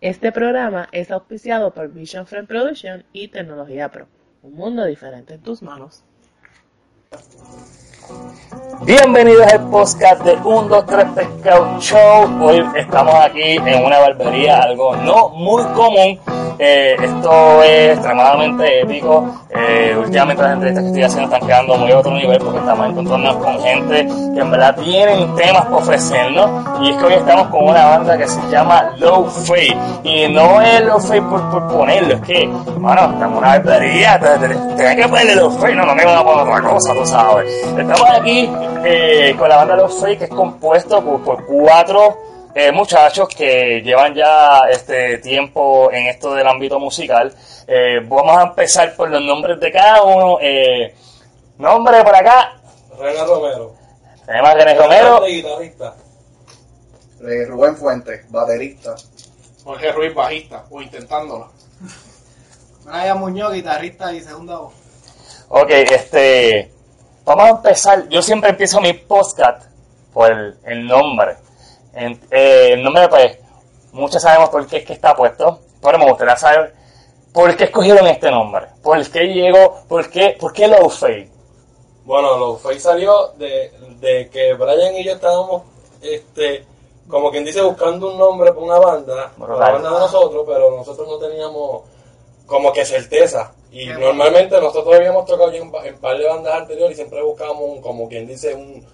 Este programa es auspiciado por Vision Frame Production y Tecnología Pro. Un mundo diferente en tus manos. Bienvenidos al podcast de 1, 2, 3 Pescado Show. Hoy estamos aquí en una barbería, algo no muy común. Eh, esto es extremadamente épico. Eh, últimamente las entrevistas que estoy haciendo están quedando muy a otro nivel porque estamos encontrándonos con gente que en verdad tienen temas para ofrecernos. Y es que hoy estamos con una banda que se llama Low Fate. Y no es Low Fate por, por ponerlo, es que, bueno, estamos en una barbería, tenés que ponerle Low Fate, no, no me van a poner otra cosa, tú sabes. Estamos aquí eh, con la banda Los Fake, que es compuesto por, por cuatro eh, muchachos que llevan ya este tiempo en esto del ámbito musical. Eh, vamos a empezar por los nombres de cada uno. Eh, nombre por acá. René Romero. Tenemos a René Romero. guitarrista. Eh, Rubén Fuentes, baterista. Jorge Ruiz, bajista, o intentándolo. Brian Muñoz, guitarrista y segunda voz. Ok, este. Vamos a empezar. Yo siempre empiezo mi podcast por el, el nombre. En- eh, el nombre, pues, muchos sabemos por qué es que está puesto, pero me gustaría saber por qué escogieron este nombre. ¿Por qué llegó? ¿Por qué, por qué Low Fade? Bueno, lo Face salió de, de que Brian y yo estábamos, este, como quien dice, buscando un nombre para una banda, para la banda de nosotros, pero nosotros no teníamos como que certeza. Y Qué normalmente nosotros habíamos tocado ya en, en par de bandas anteriores y siempre buscábamos, un, como quien dice, un,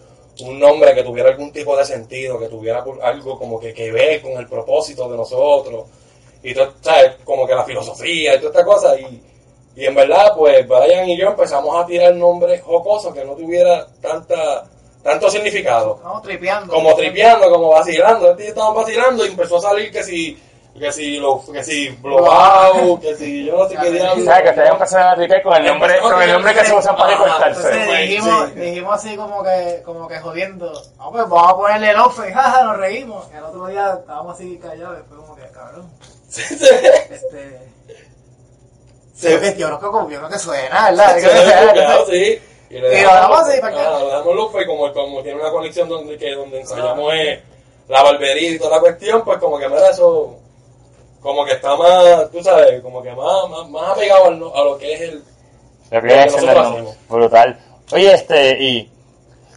un nombre que tuviera algún tipo de sentido, que tuviera algo como que, que ver con el propósito de nosotros. Y todo, ¿sabes? Como que la filosofía y toda esta cosa. Y, y en verdad, pues Brian y yo empezamos a tirar nombres jocosos que no tuviera tanta tanto significado. Estamos tripeando. Como tripeando, como vacilando. Estaban vacilando y empezó a salir que si, que si, lo, que si blowout, que si yo no sé qué diablo. ¿Sabes? Que ustedes empezaron a tripear con el nombre, con el nombre que se usa para Ajá. Entonces dijimos, dijimos así como que, como que jodiendo. Ah, pues vamos a ponerle el off, jaja, nos reímos. Y el otro día estábamos así callados, después como que, cabrón. Este. Sí. Yo, que- yo creo que como- yo creo que suena, ¿verdad? Claro, entonces- sí. Y le dejamos así para que- ah, dejamos Lufa y como, como tiene una conexión donde, que, donde ensayamos eh, la barbería y toda la cuestión, pues como que mira eso, como que está más, tú sabes, como que más, más, más apegado al no- a lo que es el... Lo que Lo siendo el. Brutal. Oye, este, y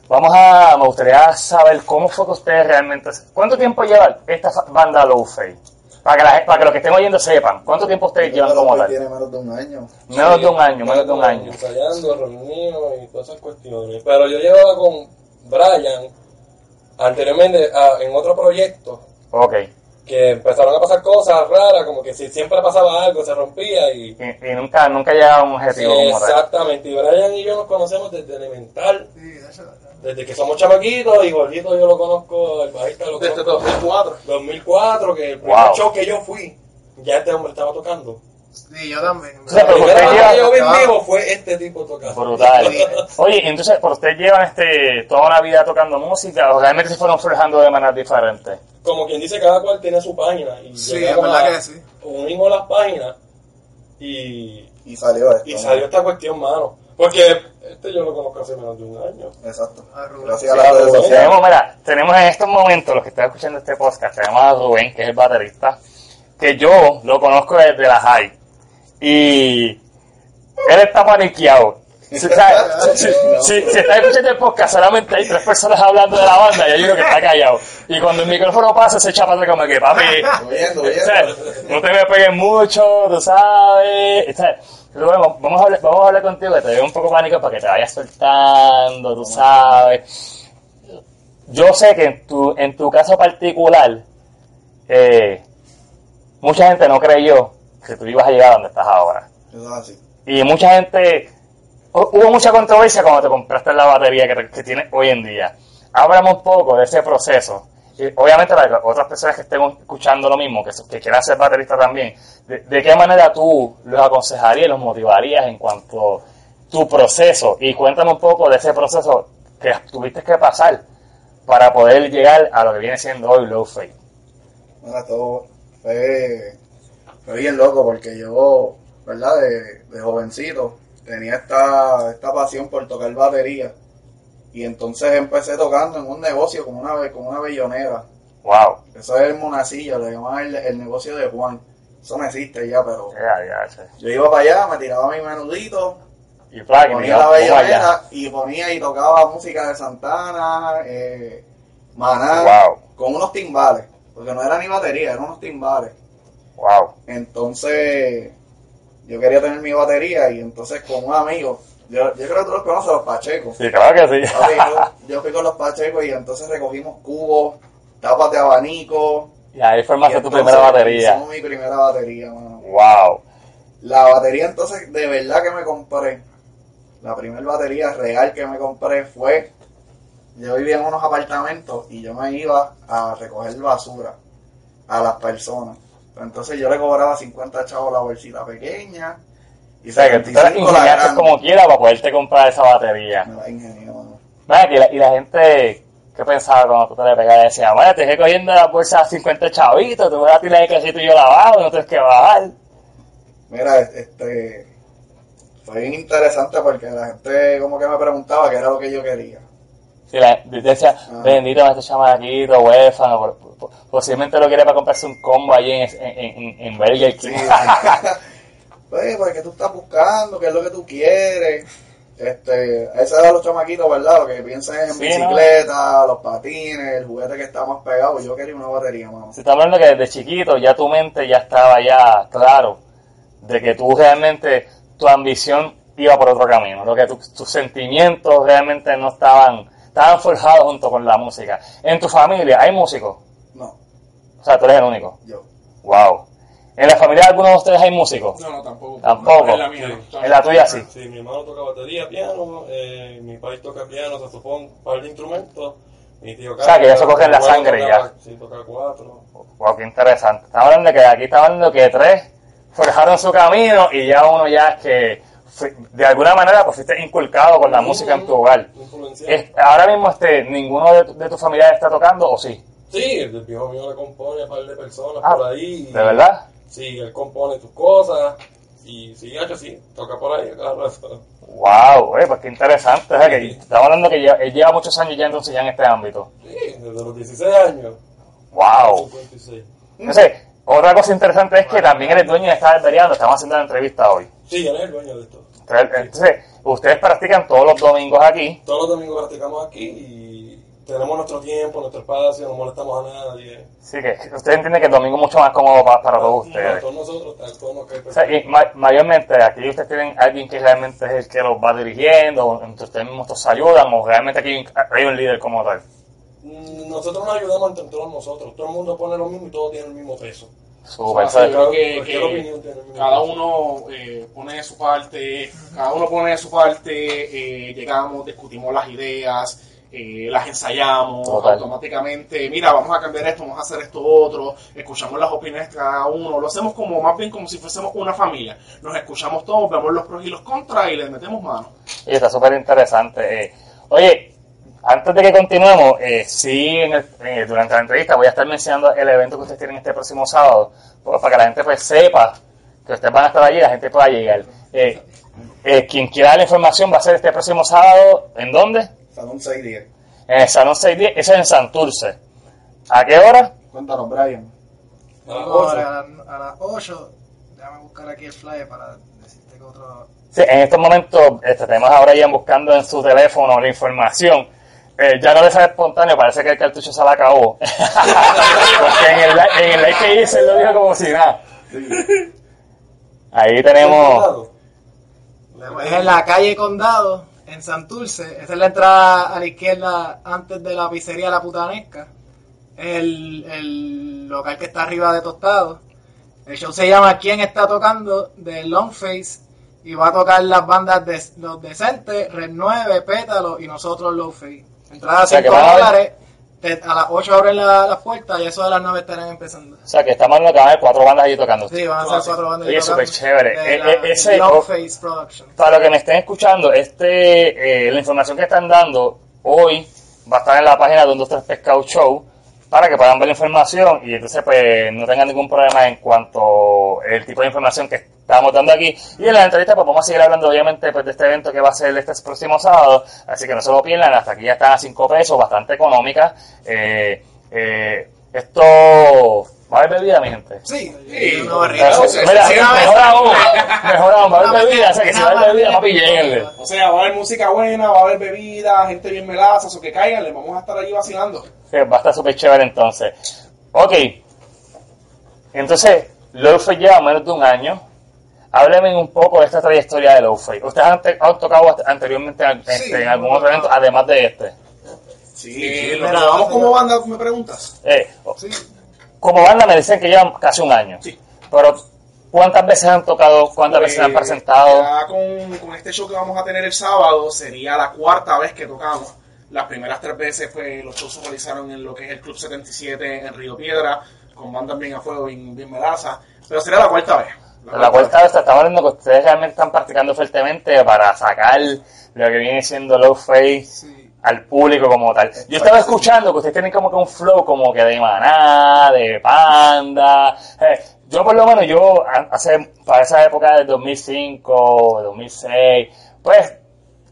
vamos a, me gustaría saber cómo fue que ustedes realmente, ¿cuánto tiempo lleva esta banda Low Fade? Para que, la, para que los que estén oyendo sepan, ¿cuánto tiempo ustedes llevan como tal? tiene menos de un año. Menos de un año, menos de un año. Ensayando, reunidos y todas esas cuestiones. Pero yo llevaba con Brian anteriormente ah, en otro proyecto Ok. Que empezaron a pasar cosas raras, como que si siempre pasaba algo, se rompía y... Y, y nunca, nunca llegaba a un objetivo como tal. Exactamente, y Brian y yo nos conocemos desde elemental, Sí, desde que somos chamaquitos, y Jorgito yo lo conozco, el bajista lo Desde conozco 2004. 2004, que el primer Wow. show que yo fui, ya este hombre estaba tocando. Sí, yo también. O sea, pero usted lleva- que yo vi en vivo fue este tipo tocando. Brutal. Oye, entonces, ¿por ustedes llevan este, toda una vida tocando música o realmente se fueron forjando de maneras diferentes? Como quien dice, cada cual tiene su página. Y Sí, es verdad a- que sí. Unimos las páginas y, Y salió esto. y ¿no? salió esta cuestión, mano. Porque este yo lo conozco hace menos de un año. Exacto. Gracias a Sí, las redes sociales. Tenemos, mira, tenemos en estos momentos, los que están escuchando este podcast, tenemos a Rubén, que es el baterista, que yo lo conozco desde la high. Y él está paniqueado. Si, si, si- si está escuchando el podcast, solamente hay tres personas hablando de la banda y hay uno que está callado. Y cuando el micrófono pasa, se echa para atrás como que, papi, no te me pegues mucho, tú sabes. O sea, Rubén, vamos a, hablar, vamos a hablar contigo, que te doy un poco pánico para que te vayas soltando, tú sabes. Yo sé que en tu, en tu caso particular, eh, mucha gente no creyó que tú ibas a llegar a donde estás ahora. Eso es así. Y mucha gente, hu- hubo mucha controversia cuando te compraste la batería que, que tienes hoy en día. Háblame un poco de ese proceso. Y obviamente para otras personas que estén escuchando lo mismo, que, que quieran ser bateristas también, de, de qué manera tú los aconsejarías, los motivarías en cuanto a tu proceso? Y cuéntame un poco de ese proceso que tuviste que pasar para poder llegar a lo que viene siendo hoy Low Fate. Bueno, todo fue, fue bien loco porque yo, ¿verdad? De, de jovencito tenía esta, esta pasión por tocar batería. Y entonces empecé tocando en un negocio como una, como una bellonera. Wow. Eso es el monacillo, le llamaban el, el negocio de Juan. Eso no existe ya, pero ya, che. yo iba para allá, me tiraba mi menudito, Y ponía la bellonera y ponía y tocaba música de Santana, eh, Maná, Wow, con unos timbales, porque no era ni batería, eran unos timbales. Wow. Entonces, yo quería tener mi batería y entonces con un amigo, yo, yo creo que tú los conoces, los Pachecos. Sí, claro que sí. Yo, yo fui con los Pachecos y entonces recogimos cubos, tapas de abanico. Y ahí y formaste tu primera batería. Hicimos mi primera batería, mano. Wow. La batería entonces de verdad que me compré, la primera batería real que me compré fue, yo vivía en unos apartamentos y yo me iba a recoger basura a las personas. Entonces yo le cobraba 50 chavos la bolsita pequeña y O sea, que tú te 75 la ingeniaste grande. como quiera para poderte comprar esa batería. Me la mano. Mira, y la, y la gente, ¿qué pensaba cuando tú te le pegabas? Decía, bueno, te dejé cogiendo la bolsa a 50 chavitos, tú vas a tirar el casito y yo lavado, no tienes que bajar. Mira, este fue bien interesante porque la gente como que me preguntaba qué era lo que yo quería. Si la gente decía, Ah. bendito este chamaquito, huérfano, posiblemente lo quiere para comprarse un combo allí en, en, en, en Burger King. Sí. Pues, porque tú estás buscando, qué es lo que tú quieres. Este, ese era los chamaquitos, ¿verdad? Lo que piensan en Sí, bicicleta, los patines, el juguete que está más pegado. Yo quería una batería, mano. Se está hablando que desde chiquito ya tu mente ya estaba ya claro de que tú realmente, tu ambición iba por otro camino, lo que tu- tus sentimientos realmente no estaban, estaban forjados junto con la música. En tu familia hay músicos, o sea, tú eres el único. yo. Wow. En la familia de algunos de ustedes hay músicos. No, no, tampoco. Tampoco. En la mía, no. En la tuya sí. Sí, mi hermano toca batería, piano, eh, mi país toca piano, saxofón, un par de instrumentos. Mi tío O sea, que ya se coge en la sangre tocaba- ya. Sí, toca cuatro. Wow, qué interesante. Estamos hablando de que aquí estamos hablando que tres forjaron su camino y ya uno ya es que de alguna manera pues fuiste inculcado con la música en tu hogar. Ahora mismo este, ninguno de, tu- de tus familiares está tocando o sí, Sí, el viejo mío le compone a un par de personas Ah, por ahí. ¿de verdad? Sí, él compone tus cosas. Y sí, hecho sí, toca por ahí cada rato. Wow, eh, pues qué interesante. O sea, que hablando que lleva, él lleva muchos años ya entonces ya en este ámbito. Sí, desde los 16 años. Wow. 56. Entonces, otra cosa interesante es que también eres dueño de esta estamos haciendo la entrevista hoy. Sí, él es el dueño de esto. Entonces, entonces, ustedes practican todos los domingos aquí. Todos los domingos practicamos aquí y tenemos nuestro tiempo, nuestro espacio, no molestamos a nadie. Así que ustedes entienden que el domingo es mucho más cómodo pa- para todos ustedes. Para todos nosotros, tal como que O sea, y ma- mayormente aquí ustedes tienen alguien que realmente es el que los va dirigiendo, o entre ustedes mismos se ayudan, o realmente aquí hay un- líder como tal. Mm, Nosotros nos ayudamos entre todos nosotros. Todo el mundo pone lo mismo y todo tiene el mismo peso. Súper, O sea, yo creo que, cada uno eh, pone de su parte, cada uno pone de su parte, eh, llegamos, discutimos las ideas, eh, las ensayamos, Total. automáticamente, mira, vamos a cambiar esto, vamos a hacer esto otro, escuchamos las opiniones de cada uno, lo hacemos como más bien como si fuésemos una familia, nos escuchamos todos, vemos los pros y los contras y les metemos mano. Y está súper interesante. eh. Oye, antes de que continuemos, eh, sí, en el- eh, durante la entrevista voy a estar mencionando el evento que ustedes tienen este próximo sábado, pues, para que la gente pues sepa que ustedes van a estar allí y la gente pueda llegar. Eh, eh, quien quiera la información va a ser este próximo sábado, ¿en dónde? Salón 610. En el Salón 610, eso es en Santurce. ¿A qué hora? Cuéntanos, Brian. A las Digo, ocho. a, las- a las 8, déjame buscar aquí el flyer para decirte que otro. Sí, en estos momentos este, tenemos ahora ya buscando en su teléfono la información. Eh, ya no le sale espontáneo, parece que el cartucho se la acabó. Porque en el, en el live que hice él lo dijo como si nada. Ahí tenemos. Es en la calle Condado, en Santurce. Esa es la entrada a la izquierda antes de la pizzería La Putanesca. Es el, el local que está arriba de Tostado. El show se llama ¿Quién está tocando? de Longface. Y va a tocar las bandas de Los Decentes, Red 9, Pétalo y nosotros Lowface. Entrada 5 a ver- dólares. Te- A las 8 abren la- las puertas y eso de las 9 estarán empezando. O sea, que estamos hablando que van a haber cuatro bandas allí tocando. Sí, van a ser cuatro bandas. Oye, tocando súper chévere. Eh, la- eh, ese- Longface Production. Para los que me estén escuchando, este, eh, la información que están dando hoy va a estar en la página de un 2 3 Pescado Show para que puedan ver la información y entonces pues no tengan ningún problema en cuanto el tipo de información que estamos dando aquí. Y en la entrevista pues vamos a seguir hablando obviamente pues de este evento que va a ser este próximo sábado, así que no se lo pierdan, hasta aquí ya están a 5 pesos, bastante económica. Eh, eh, Esto. ¿Va a haber bebida, mi gente? Sí, Sí, una barriga. Mira, mejor aún, mejor aún, va a haber bebida, o sea que si va a haber bebida, papi, lléguenle. O sea, va a haber música buena, va a haber bebida, gente bien melaza, o que caigan, le vamos a estar allí vacilando. Sí, va a estar súper chévere entonces. Ok. Entonces, Lowfay lleva menos de un año. Hábleme un poco de esta trayectoria de Lowfay. ¿Ustedes han, han tocado anteriormente en, este, Sí. en algún otro evento, además de este? Sí, sí, mira, llevamos sí. como banda, me preguntas. Eh, Sí. como banda me dicen que llevan casi un año. Sí. Pero, ¿cuántas veces han tocado? ¿Cuántas veces han Pues, presentado? Ya con, con este show que vamos a tener el sábado, sería la cuarta vez que tocamos. Las primeras tres veces, pues, los shows se realizaron en lo que es el Club 77 en Río Piedra, con bandas bien a fuego, bien, bien melaza. Pero sería la cuarta vez. La cuarta estamos hablando que ustedes realmente están practicando fuertemente para sacar lo que viene siendo low face Sí. al público como tal. Yo estaba escuchando que ustedes tienen como que un flow como que de maná, de panda. Eh, yo por lo menos yo hace para esa época del 2005, 2006, pues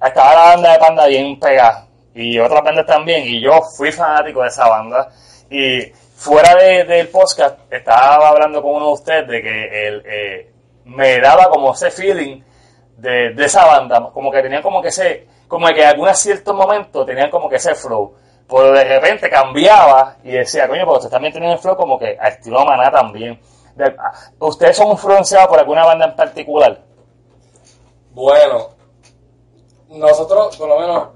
estaba la banda de panda bien pegada y otras bandas también y yo fui fanático de esa banda y fuera de- del podcast estaba hablando con uno de ustedes de que el, eh, me daba como ese feeling de, de esa banda, como que tenían como que ese, como que en algunos ciertos momentos tenían como que ese flow, pero de repente cambiaba y decía, coño, pues ustedes también tienen el flow como que a estilo maná también. De- ah, ¿Ustedes son influenciados por alguna banda en particular? Bueno, nosotros, por lo menos,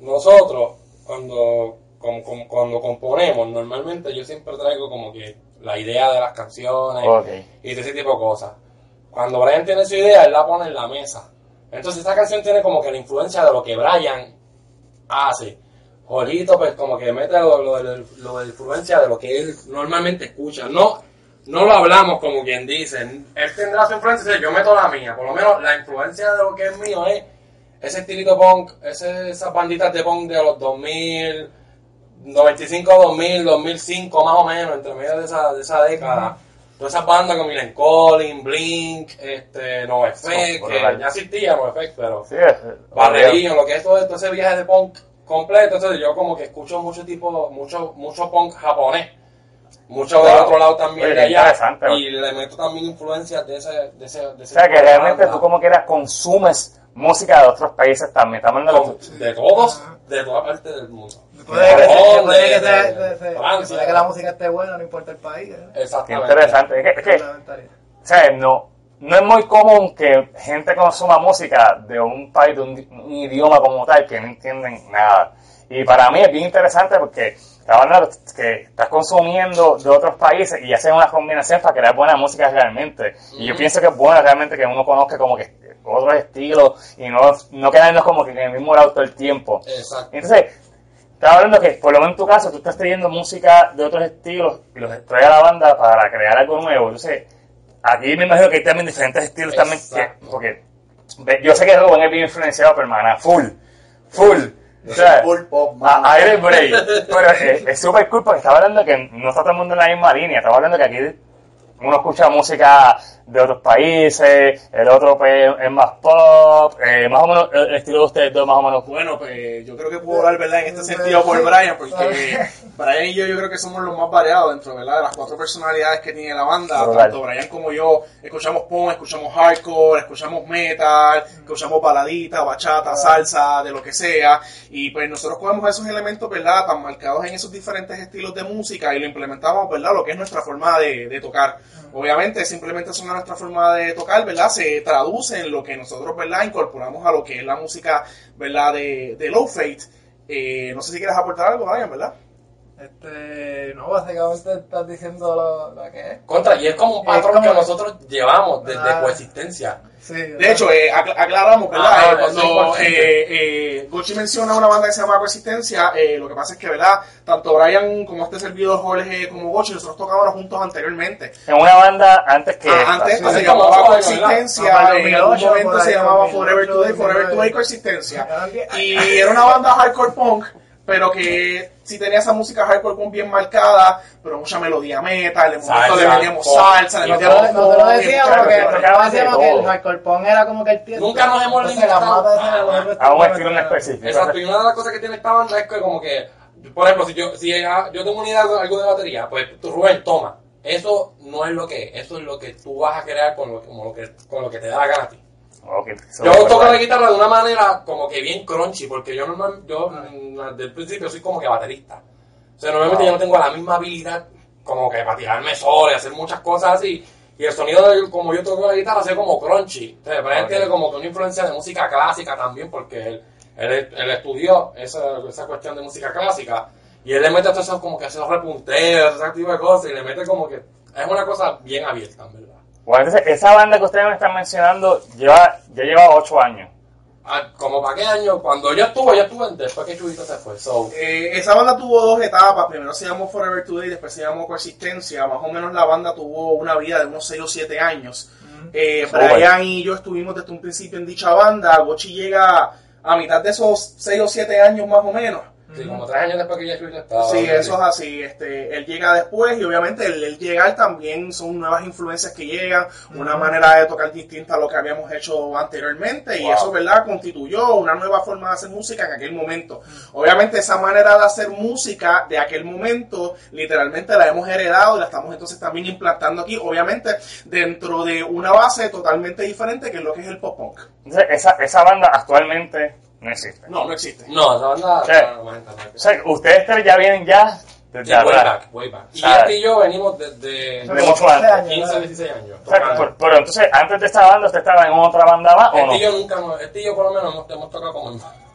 nosotros, cuando, com- com- cuando componemos, normalmente yo siempre traigo como que la idea de las canciones y ese tipo de cosas. Cuando Brian tiene su idea, él la pone en la mesa. Entonces esta canción tiene como que la influencia de lo que Brian hace. Jorito pues como que mete lo, lo, de- lo de la influencia de lo que él normalmente escucha. No, no lo hablamos como quien dice. Él tendrá su influencia, yo meto la mía. Por lo menos la influencia de lo que es mío es ese estilito punk, ese, esas banditas de punk de los 2000, 95, 2000, 2005 más o menos, entre medio de esa, de esa década. Todas esas bandas como Milen Collins, Blink, este, NoFX, Oh, que ya existía NoFX, pero Sí, es- Barrerillo, lo que es todo, todo ese viaje de punk completo, entonces yo como que escucho mucho tipo, mucho, mucho punk japonés, mucho del otro lado también Oye, de allá, interesante, y le meto también influencias de ese, de ese, de O ese sea, que realmente tú como quieras consumes música de otros países también. Estamos de... de todos, de toda parte del mundo. Puede que, Japón, puede que sea- puede que la música esté buena, no importa el país. ¿eh? Qué Exactamente. interesante. Es que, es que o sea, no, no es muy común que gente consuma música de un país, de un, un idioma como tal, que no entienden nada. Y para mí es bien interesante porque que estás consumiendo de otros países y hacen una combinación para crear buena música realmente. Y yo pienso que es bueno realmente que uno conozca como que otros estilos y no, no quedarnos como que en el mismo lado todo el tiempo. Exacto. Entonces, estaba hablando que, por lo menos en tu caso, tú estás trayendo música de otros estilos y los trae a la banda para crear algo nuevo. Entonces, aquí me imagino que hay también diferentes estilos también. Que- porque yo sé que Rubén es bien influenciado por Maná, full, full. O sea, Full pop, a-. Aire Break. Pero es es súper cool porque estaba hablando que no está todo el mundo en la misma línea. Estaba hablando que aquí uno escucha música de otros países, el otro pues, es más pop, eh, más o menos el estilo de ustedes dos más o menos Bueno, pues yo creo que puedo hablar, ¿verdad? En este sentido por Brian, porque Brian y yo yo creo que somos los más variados dentro, ¿verdad? De las cuatro personalidades que tiene la banda. Tanto Brian como yo escuchamos punk, escuchamos hardcore, escuchamos metal, escuchamos baladita, bachata, salsa, de lo que sea. Y pues nosotros cogemos esos elementos, ¿verdad? Tan marcados en esos diferentes estilos de música y lo implementamos, ¿verdad? Lo que es nuestra forma de, de tocar. Obviamente, simplemente es una nuestra forma de tocar, ¿verdad? Se traduce en lo que nosotros, ¿verdad? Incorporamos a lo que es la música, ¿verdad? De, de Low Fate. Eh, no sé si quieres aportar algo, Brian, ¿verdad? Este, no, básicamente estás diciendo lo, lo que es. Contra, y es como un patrón como- que nosotros llevamos desde Ah. coexistencia. Sí, De hecho, eh, acla- aclaramos, ¿verdad? Ah, Eh, cuando eh, eh, menciona una banda que se llama Coexistencia, eh, lo que pasa es que, ¿verdad? Tanto Brian como este servidor Jorge como Gochi, nosotros tocábamos juntos anteriormente. en una banda antes que Ah, esta. antes Sí, se llamaba Coexistencia, en algún 2008, momento se llamaba 2008, Forever Today, Forever 2009. Today Coexistencia. Y era una banda hardcore punk, pero que sí tenía esa música hardcore punk bien marcada, pero mucha melodía metal, en momentos le metíamos pop. salsa, le metíamos pop, y decíamos muchas que, cosas. tocaban de decíamos que el hardcore punk era como que el tiempo. Nunca nos hemos limitado de a un estilo en específico. Exacto, y una de las cosas que tiene esta banda es que como que por ejemplo, si yo, si ah, yo tengo una idea de algo de batería, pues tú, Rubén, toma. Eso no es lo que es, eso es lo que tú vas a crear con lo, como lo que, con lo que te da la gana a ti. Eso Yo toco la guitarra de una manera como que bien crunchy, porque yo normal, yo mm, desde el principio soy como que baterista. O sea, normalmente yo no tengo la misma habilidad como que para tirarme solo y hacer muchas cosas así. Y el sonido de como yo toco la guitarra es como crunchy. Entonces, Brian Ok. tiene como que una influencia de música clásica también, porque él, él, él estudió esa, esa cuestión de música clásica. Y él le mete todo eso como que esos repunteos, ese tipo de cosas, y le mete como que es una cosa bien abierta, en verdad. Bueno, entonces, esa banda que ustedes me están mencionando lleva, ya lleva ocho años. Ah, como para qué año, cuando yo estuve, yo estuve después que Chubito se fue. So, Eh, esa banda tuvo dos etapas. Primero se llamó Forever Today, después se llamó Coexistencia. Más o menos la banda tuvo una vida de unos 6 o 7 años. Eh, Súper. Brian y yo estuvimos desde un principio en dicha banda. Gochi llega a mitad de esos 6 o 7 años más o menos. Sí, como tres años después que ya Chubito estaba. Sí, eso es así. Este, él llega después y obviamente el, el llegar también son nuevas influencias que llegan, una manera de tocar distinta a lo que habíamos hecho anteriormente y eso, ¿verdad? Constituyó una nueva forma de hacer música en aquel momento. Obviamente esa manera de hacer música de aquel momento literalmente la hemos heredado y la estamos entonces también implantando aquí, obviamente dentro de una base totalmente diferente que es lo que es el pop punk. Entonces, esa, esa banda actualmente no existe. No, no existe. No, esa banda. Sí. no, no, no, no, no. O sea, ustedes tres ya vienen ya desde Sí, way back, way back. Y Ah. este y yo venimos desde De mucho antes. 15, 16 años. O sea, por- pero entonces, antes de esta banda, ¿usted estaba en otra banda más o no? Este y yo nunca, hemos- este y yo por lo menos hemos, hemos tocado como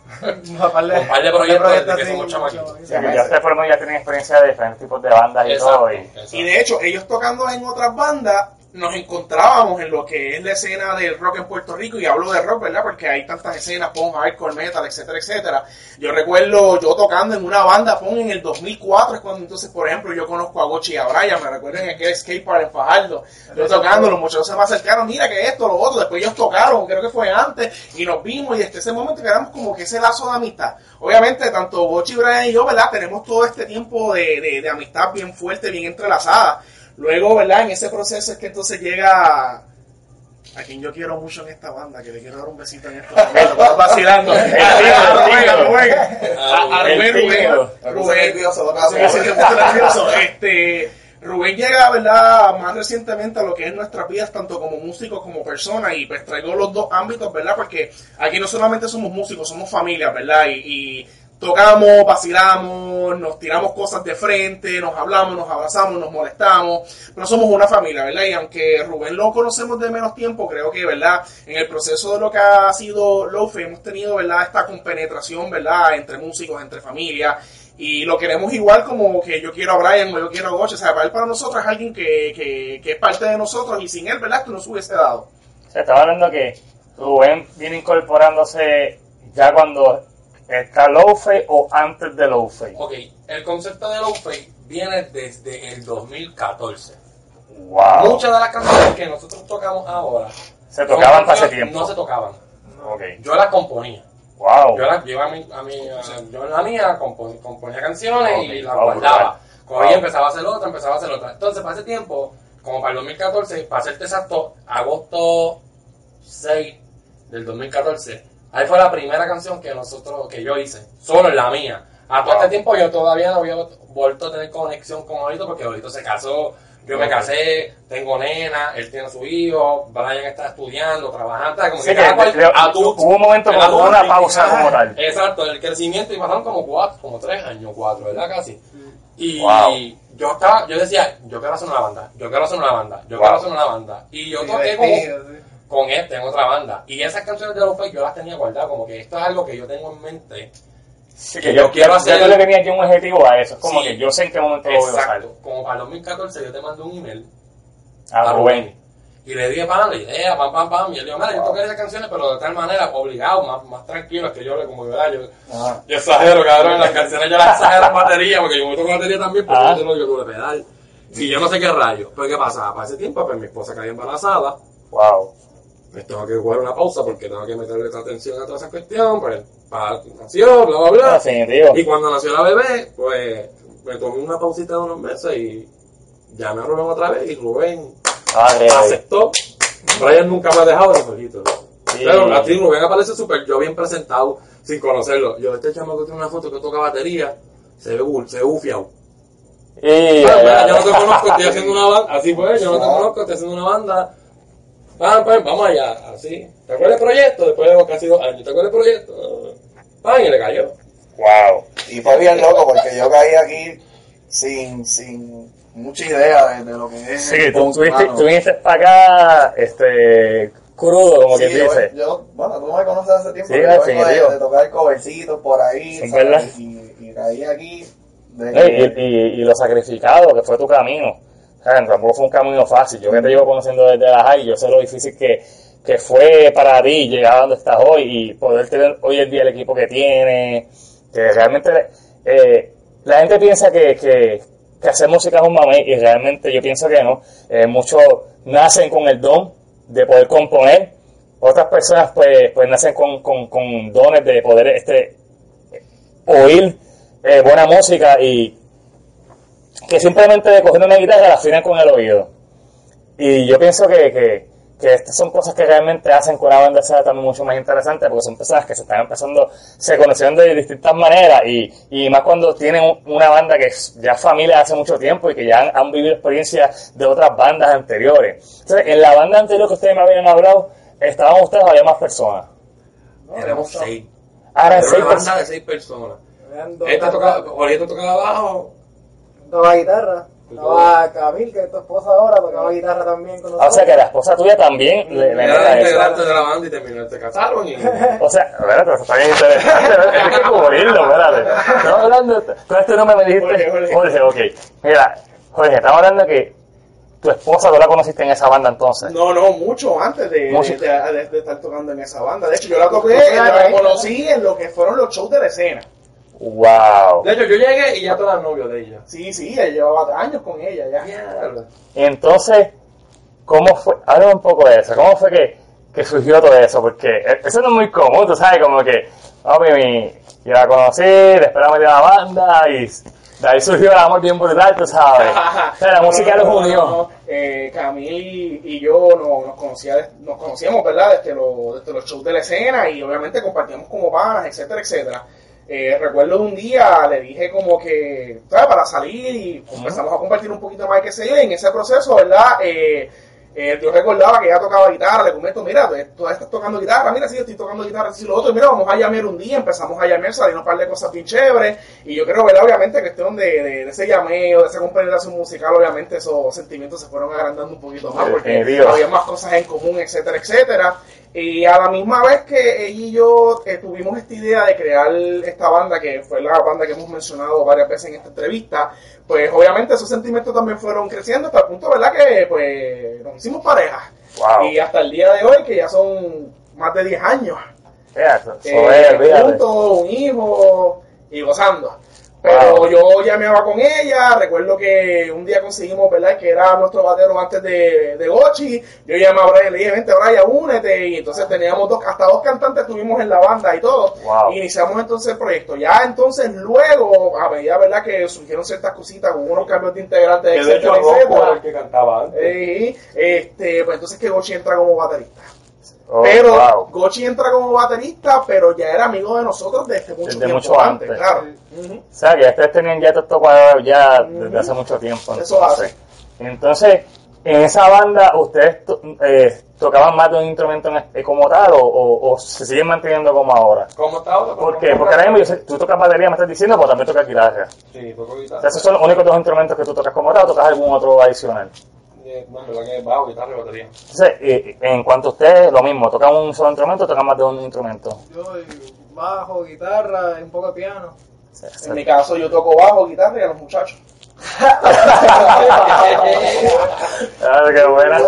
No, par de- Un par de proyectos desde que somos mucho, chamaquitos. Sí, ya ustedes por lo menos ya tienen experiencia de diferentes tipos de bandas y todo. Y, Exacto. Y de hecho, ellos tocando en otras bandas, nos encontrábamos en lo que es la escena del rock en Puerto Rico, y hablo de rock, ¿verdad? Porque hay tantas escenas, punk, hardcore, metal, etcétera, etcétera. Yo recuerdo yo tocando en una banda, punk, en el 2004, es cuando entonces, por ejemplo, yo conozco a Gochi y a Brian, me recuerdo en aquel skate park en Fajardo, yo tocando, los muchachos se me acercaron, mira que esto, lo otro, después ellos tocaron, creo que fue antes, y nos vimos, y desde ese momento quedamos como que ese lazo de amistad. Obviamente, tanto Gochi, Brian y yo, ¿verdad? Tenemos todo este tiempo de, de, de amistad bien fuerte, bien entrelazada. Luego, ¿verdad? En ese proceso es que entonces llega a quien yo quiero mucho en esta banda, que le quiero dar un besito en esta banda. Estamos vacilando. A Rubén, a Rubén. A- Rubén. Rubén. Rubén. nervioso, nervioso. Este, Rubén llega, ¿verdad? Más recientemente a lo que es nuestras vidas, tanto como músicos como personas, y pues traigo los dos ámbitos, ¿verdad? Porque aquí no solamente somos músicos, somos familia, ¿verdad? Y, y tocamos, vacilamos, nos tiramos cosas de frente, nos hablamos, nos abrazamos, nos molestamos, pero somos una familia, ¿verdad? Y aunque Rubén lo conocemos de menos tiempo, creo que, ¿verdad? En el proceso de lo que ha sido Lofe, hemos tenido, ¿verdad? Esta compenetración, ¿verdad? Entre músicos, entre familia, y lo queremos igual como que yo quiero a Brian o yo quiero a Goche, o sea, para él para nosotros es alguien que, que, que es parte de nosotros y sin él, ¿verdad? Esto no se hubiese dado. o estaba hablando que Rubén viene incorporándose ya cuando está Low-Fi o antes de Low-Fi. Ok, el concepto de Lo-Fi viene desde el 2014. Wow. Muchas de las canciones que nosotros tocamos ahora Se tocaban para ese tiempo. No se tocaban. Ok. Yo las componía. Wow. Yo, las, yo, a mi, a mi- a- yo en la mía compo- componía canciones Ok, y las wow, guardaba. Cogía, Wow. empezaba a hacer otra, empezaba a hacer otra. Entonces, para ese tiempo, como para el 2014, para serte exacto, agosto 6 del 2014, ahí fue la primera canción que nosotros, que yo hice, solo en la mía. A todo Wow. este tiempo yo todavía no había vuelto a tener conexión con Olito porque Olito se casó, yo me casé, tengo nena, él tiene su hijo, Brian está estudiando, trabajando, como Sí, que cada cual hubo un momento como adulto una y- pausa como tal. Exacto, el crecimiento y pasaron como cuatro, como tres años, cuatro, ¿verdad? Casi. Y Wow. yo estaba, yo decía, yo quiero hacer una banda, yo quiero hacer una banda, yo Wow. quiero hacer una banda. Y yo toqué como. Con este en otra banda. Y esas canciones de los Fake yo las tenía guardadas, como que esto es algo que yo tengo en mente. Sí, que yo quiero hacer- tú le tenías aquí un objetivo a eso. Es como Sí. que yo sé en qué momento lo voy a usar. Exacto. Como para el 2014 yo te mandé un email A Rubén. Y le dije, pam, la idea, pam, pam, pam. Y él dijo, mira, yo toqué esas canciones, pero de tal manera, obligado, más, más tranquilo, que yo le como, ¿verdad? Yo, Ajá. yo exagero, cabrón, en las canciones yo las exagero en batería, porque yo me toco batería también, porque Ah. yo tengo yo doble pedal. Y yo no sé qué rayo. Pero ¿qué pasaba? Para ese tiempo, pues mi esposa caía embarazada, Wow. Pues tengo que jugar una pausa porque tengo que meterle atención a toda esa cuestión, pues para, nació, bla, bla, bla. Definitivo. Y cuando nació la bebé, pues me tomé una pausita de unos meses y llamé a Rubén otra vez y Rubén aceptó. Brian nunca me ha dejado de solito. Sí. Pero a ti Rubén aparece súper yo bien presentado, sin conocerlo. Yo, este chamaco tiene una foto que toca batería. se ve, bu- se ve bufiado. Y, Ah, mira, yo no te conozco, estoy haciendo una banda. Así fue, yo no te conozco, estoy haciendo una banda. Pam, pam, vamos allá, así. ¿Te acuerdas del proyecto? Después de casi dos años, ¿te acuerdas del proyecto? Pam, y le cayó. wow. Y fue bien loco porque yo caí aquí sin, sin mucha idea de, de lo que es. Sí, el tú, viniste, para acá, este, crudo, como Sí, que yo, dice. yo- bueno, tú me conoces hace tiempo. Sí, yo vengo de, de tocar covercitos por ahí. Sí, ¿sabes? ¿verdad? Y, y caí aquí. De Y, y, y lo sacrificado que fue tu camino. Sea, tampoco fue un camino fácil. Yo que te llevo conociendo desde la high, yo sé lo difícil que, que fue para ti llegar a donde estás hoy y poder tener hoy en día el equipo que tienes. Que realmente eh, la gente piensa que, que, hacer música es un mamey y realmente yo pienso que no. Eh, muchos nacen con el don de poder componer. Otras personas pues, pues nacen con, con, con dones de poder este, oír eh, buena música y que simplemente de coger una guitarra la afinan con el oído. Y yo pienso que, que, que estas son cosas que realmente hacen que una banda sea también mucho más interesante porque son personas que se están empezando, se conocieron de distintas maneras y, y más cuando tienen un- una banda que es ya familia hace mucho tiempo y que ya han, han vivido experiencias de otras bandas anteriores. Entonces, en la banda anterior que ustedes me habían hablado, estaban ustedes, había más personas. Éramos seis. Ahora Era seis una personas. banda de seis personas. Tocaba, Jorge tocaba abajo. Tocaba guitarra. Estaba Camil, que es tu esposa ahora, tocaba guitarra también con Ah, O nosotros. sea que la esposa tuya también le, le mete Era a eso. integrante de la banda y se casaron y... O sea, espérate, eso está bien interesante, hay que cubrirlo, espérate. Estamos hablando, con este nombre me dijiste, Jorge, Jorge. Jorge, ok. Mira, Jorge, estamos hablando de que tu esposa tú la conociste en esa banda entonces. No, no, mucho antes de, Mucho. de, de- de estar tocando en esa banda. De hecho, yo la toqué, la conocí en lo que fueron los shows de la escena. Wow. De hecho, yo llegué y ya tú eras novio de ella. Sí, sí, ella llevaba años con ella ya. Mierda. Entonces, ¿cómo fue? Háblame un poco de eso. ¿Cómo fue que, que surgió todo eso? Porque e- eso no es muy común, tú sabes, como que, oh, mi, mi- yo la conocí, después la metí a la banda y de ahí surgió el amor bien brutal, tú sabes. O sea, la música No, los no, unió. no, Eh, Camil y yo no- nos, conocía, nos conocíamos, ¿verdad? Desde, los- desde los shows de la escena y obviamente compartíamos como panas, etcétera, etcétera. Eh, recuerdo un día le dije como que, ¿sabes? Para salir y empezamos a compartir un poquito más, qué sé yo, y en ese proceso, ¿verdad? Eh, eh, yo recordaba que ella tocaba guitarra, le comento, mira, tú- estás tocando guitarra, mira, sí, yo estoy tocando guitarra, sí, lo otro, y mira, vamos a llamear un día, empezamos a llamear, salieron un par de cosas bien chéveres, y yo creo, ¿verdad? Obviamente, cuestión de, de, de ese llameo, de esa compenetración musical, obviamente esos sentimientos se fueron agrandando un poquito más, porque había más cosas en común, etcétera, etcétera. Y a la misma vez que ella y yo eh, tuvimos esta idea de crear esta banda, que fue la banda que hemos mencionado varias veces en esta entrevista, pues obviamente esos sentimientos también fueron creciendo hasta el punto, ¿verdad? Que pues nos hicimos pareja. Wow. Y hasta el día de hoy, que ya son más de 10 años, eh, juntos, un hijo y gozando. Pero yo llameaba con ella, recuerdo que un día conseguimos, ¿verdad? Que era nuestro batero antes de, de Gochi. Yo llamé a Brian, le dije, vente Brian, únete. Y entonces teníamos dos, hasta dos cantantes tuvimos en la banda y todo. Wow. Iniciamos entonces el proyecto. Ya entonces luego, a medida, ¿verdad? Que surgieron ciertas cositas, hubo unos cambios de integrantes, Que de hecho etcétera, el que cantaba antes. Eh, este, pues entonces que Gochi entra como baterista. Oh, Pero wow. Gochi entra como baterista, pero ya era amigo de nosotros desde mucho Desde tiempo mucho antes, antes. claro. O sea, que ustedes tenían ya todo esto cuadrado ya desde hace mucho tiempo. Eso entonces. hace. Entonces, en esa banda, ¿ustedes to- eh, tocaban más de un instrumento en- como tal o, o- o se siguen manteniendo como ahora? ¿Cómo está ahora? ¿Por qué? Porque ahora mismo yo sé- tú tocas batería, me estás diciendo, pero también tocas guitarra. Sí, toco O guitarra. sea, esos son los únicos dos instrumentos que tú tocas como tal o tocas algún otro adicional. Eh, Bueno, la que es bajo, guitarra y batería. Entonces, eh, en cuanto a ustedes, lo mismo, tocan un solo instrumento o tocan más de un instrumento. Yo, y bajo, guitarra, y un poco de piano. Sea, En mi caso yo toco bajo, guitarra y a los muchachos. Ah, qué buena.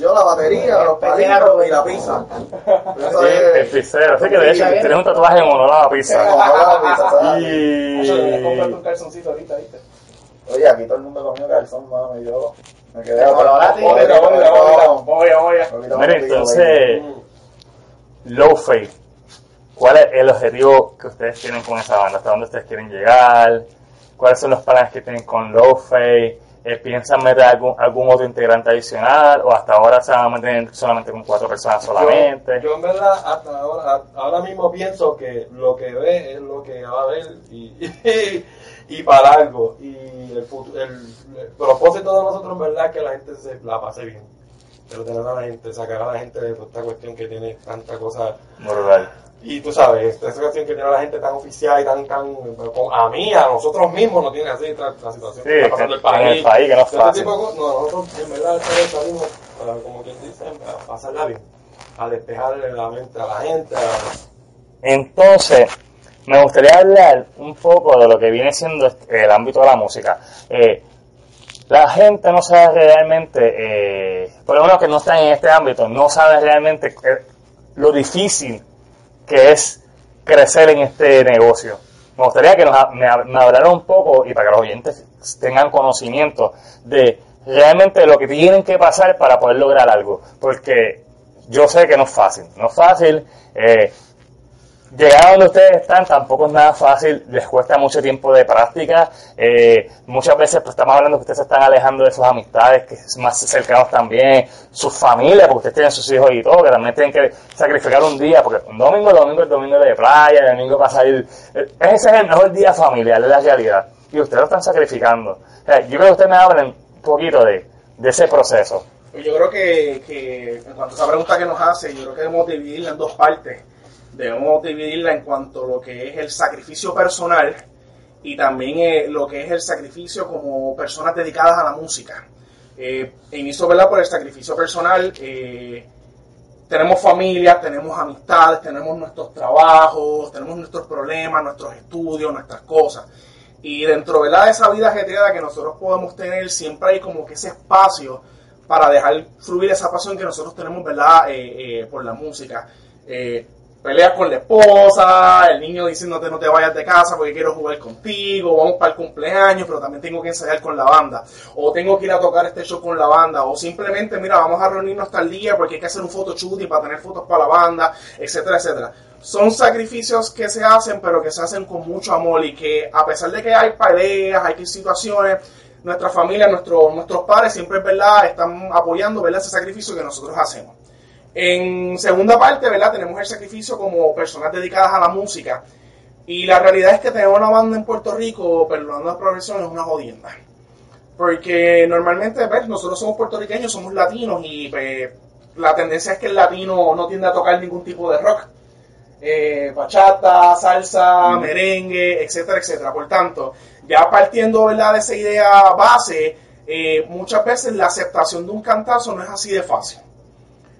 Yo la batería, los palitos y la pizza. Sí, el pizzero. Así que de hecho tienes un tatuaje en uno, la pizza. la pizza, ¿sabes? Yo compré Y... un calzoncito ahorita, ¿viste? Oye, aquí todo el mundo comió calzón, mami. Yo me quedé. Mira, entonces, Low ¿cuál es el objetivo que ustedes tienen con esa banda? ¿Hasta dónde ustedes quieren llegar? ¿Cuáles son los planes que tienen con Low Faith? Eh, ¿Piensan meter algún, algún otro integrante adicional o hasta ahora se van a mantener solamente con cuatro personas solamente? Yo, yo en verdad hasta ahora, ahora mismo pienso que lo que ve es lo que va a ver y, y, para algo. Y el, el, el propósito de nosotros en verdad es que la gente se la pase bien. Pero tener a la gente, sacar a la gente de esta cuestión que tiene tanta cosa Brutal. Y tú sabes, esta situación que tiene la gente tan oficial y tan, tan, a mí, a nosotros mismos nos tiene así la situación Sí, que está pasando el en país. el país, que no es Este fácil. tipo de no, nosotros en verdad salimos, para, como quien dice, a pasarla bien, a despejarle la mente a la gente, a- Entonces, me gustaría hablar un poco de lo que viene siendo este- el ámbito de la música. Eh, la gente no sabe realmente, eh, por lo menos que no está en este ámbito, no sabe realmente eh, lo difícil que es crecer en este negocio. Me gustaría que nos, me, me un poco y para que los oyentes tengan conocimiento de realmente lo que tienen que pasar para poder lograr algo. Porque yo sé que no es fácil, no es fácil. Llegar a donde ustedes están tampoco es nada fácil, les cuesta mucho tiempo de práctica. eh, muchas veces pues, estamos hablando que ustedes se están alejando de sus amistades, que es más cercanos también, sus familias, porque ustedes tienen sus hijos y todo, que también tienen que sacrificar un día, porque un domingo, el domingo es domingo de playa, el domingo para salir. eh, Ese es el mejor día familiar, es la realidad. Y ustedes lo están sacrificando. Yo creo que ustedes me hablen un poquito de, de ese proceso. Pues Yo creo que, que en cuanto a esa pregunta que nos hace, yo creo que debemos dividirla en dos partes. Debemos dividirla en cuanto a lo que es el sacrificio personal y también eh, lo que es el sacrificio como personas dedicadas a la música. Eh, inicio ¿verdad? por el sacrificio personal. eh, tenemos familia, tenemos amistades, tenemos nuestros trabajos, tenemos nuestros problemas, nuestros estudios, nuestras cosas. Y dentro ¿verdad? de esa vida ajetreada que nosotros podemos tener, siempre hay como que ese espacio para dejar fluir esa pasión que nosotros tenemos ¿verdad? Eh, por la música. Peleas con la esposa, el niño diciéndote no te vayas de casa porque quiero jugar contigo, vamos para el cumpleaños, pero también tengo que ensayar con la banda, o tengo que ir a tocar este show con la banda, o simplemente, mira, vamos a reunirnos el día porque hay que hacer un photo shooting para tener fotos para la banda, etcétera, etcétera. Son sacrificios que se hacen, pero que se hacen con mucho amor y que a pesar de que hay peleas, hay situaciones, nuestra familia, nuestro, nuestros padres siempre, ¿verdad?, están apoyando, ese sacrificio que nosotros hacemos. En segunda parte, ¿verdad? Tenemos el sacrificio como personas dedicadas a la música. Y la realidad es que tener una banda en Puerto Rico, perdonando la profesión, es una jodienda. Porque normalmente, pues, nosotros somos puertorriqueños, somos latinos y pues, la tendencia es que el latino no tiende a tocar ningún tipo de rock. Eh, bachata, salsa, merengue, etcétera, etcétera. Por tanto, ya partiendo ¿verdad? de esa idea base, eh, muchas veces la aceptación de un cantazo no es así de fácil.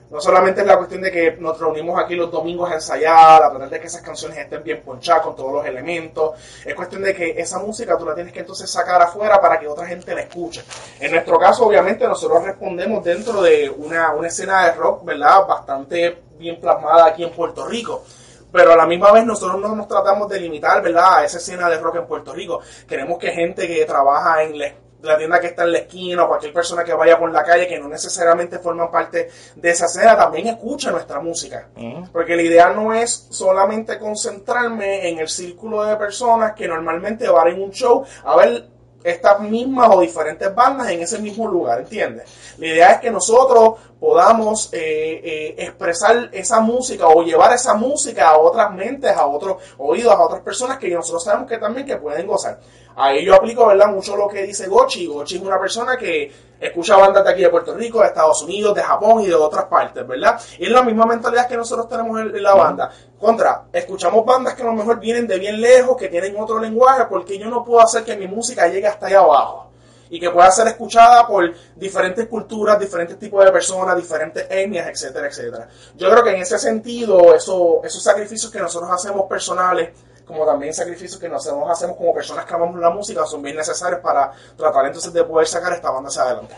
No solamente es la cuestión de que nos reunimos aquí los domingos a ensayar, a tratar de que esas canciones estén bien ponchadas con todos los elementos. Es cuestión de que esa música tú la tienes que entonces sacar afuera para que otra gente la escuche. En nuestro caso, obviamente, nosotros respondemos dentro de una, una escena de rock, ¿verdad? Bastante bien plasmada aquí en Puerto Rico. Pero a la misma vez nosotros no nos tratamos de limitar, ¿verdad? A esa escena de rock en Puerto Rico. Queremos que gente que trabaja en la la tienda que está en la esquina o cualquier persona que vaya por la calle que no necesariamente forman parte de esa escena también escuche nuestra música. Porque la idea no es solamente concentrarme en el círculo de personas que normalmente van en un show a ver estas mismas o diferentes bandas en ese mismo lugar, ¿entiendes? La idea es que nosotros podamos eh, eh, expresar esa música o llevar esa música a otras mentes, a otros oídos, a otras personas que nosotros sabemos que también que pueden gozar. Ahí yo aplico, ¿verdad? Mucho lo que dice Gochi. Gochi es una persona que escucha bandas de aquí de Puerto Rico, de Estados Unidos, de Japón y de otras partes, ¿verdad? Y es la misma mentalidad que nosotros tenemos en, en la banda. Contra, escuchamos bandas que a lo mejor vienen de bien lejos, que tienen otro lenguaje, porque yo no puedo hacer que mi música llegue hasta allá abajo y que pueda ser escuchada por diferentes culturas, diferentes tipos de personas, diferentes etnias, etcétera, etcétera. Yo creo que en ese sentido, eso, esos sacrificios que nosotros hacemos personales, como también sacrificios que nosotros hacemos como personas que amamos la música, son bien necesarios para tratar entonces de poder sacar esta banda hacia adelante.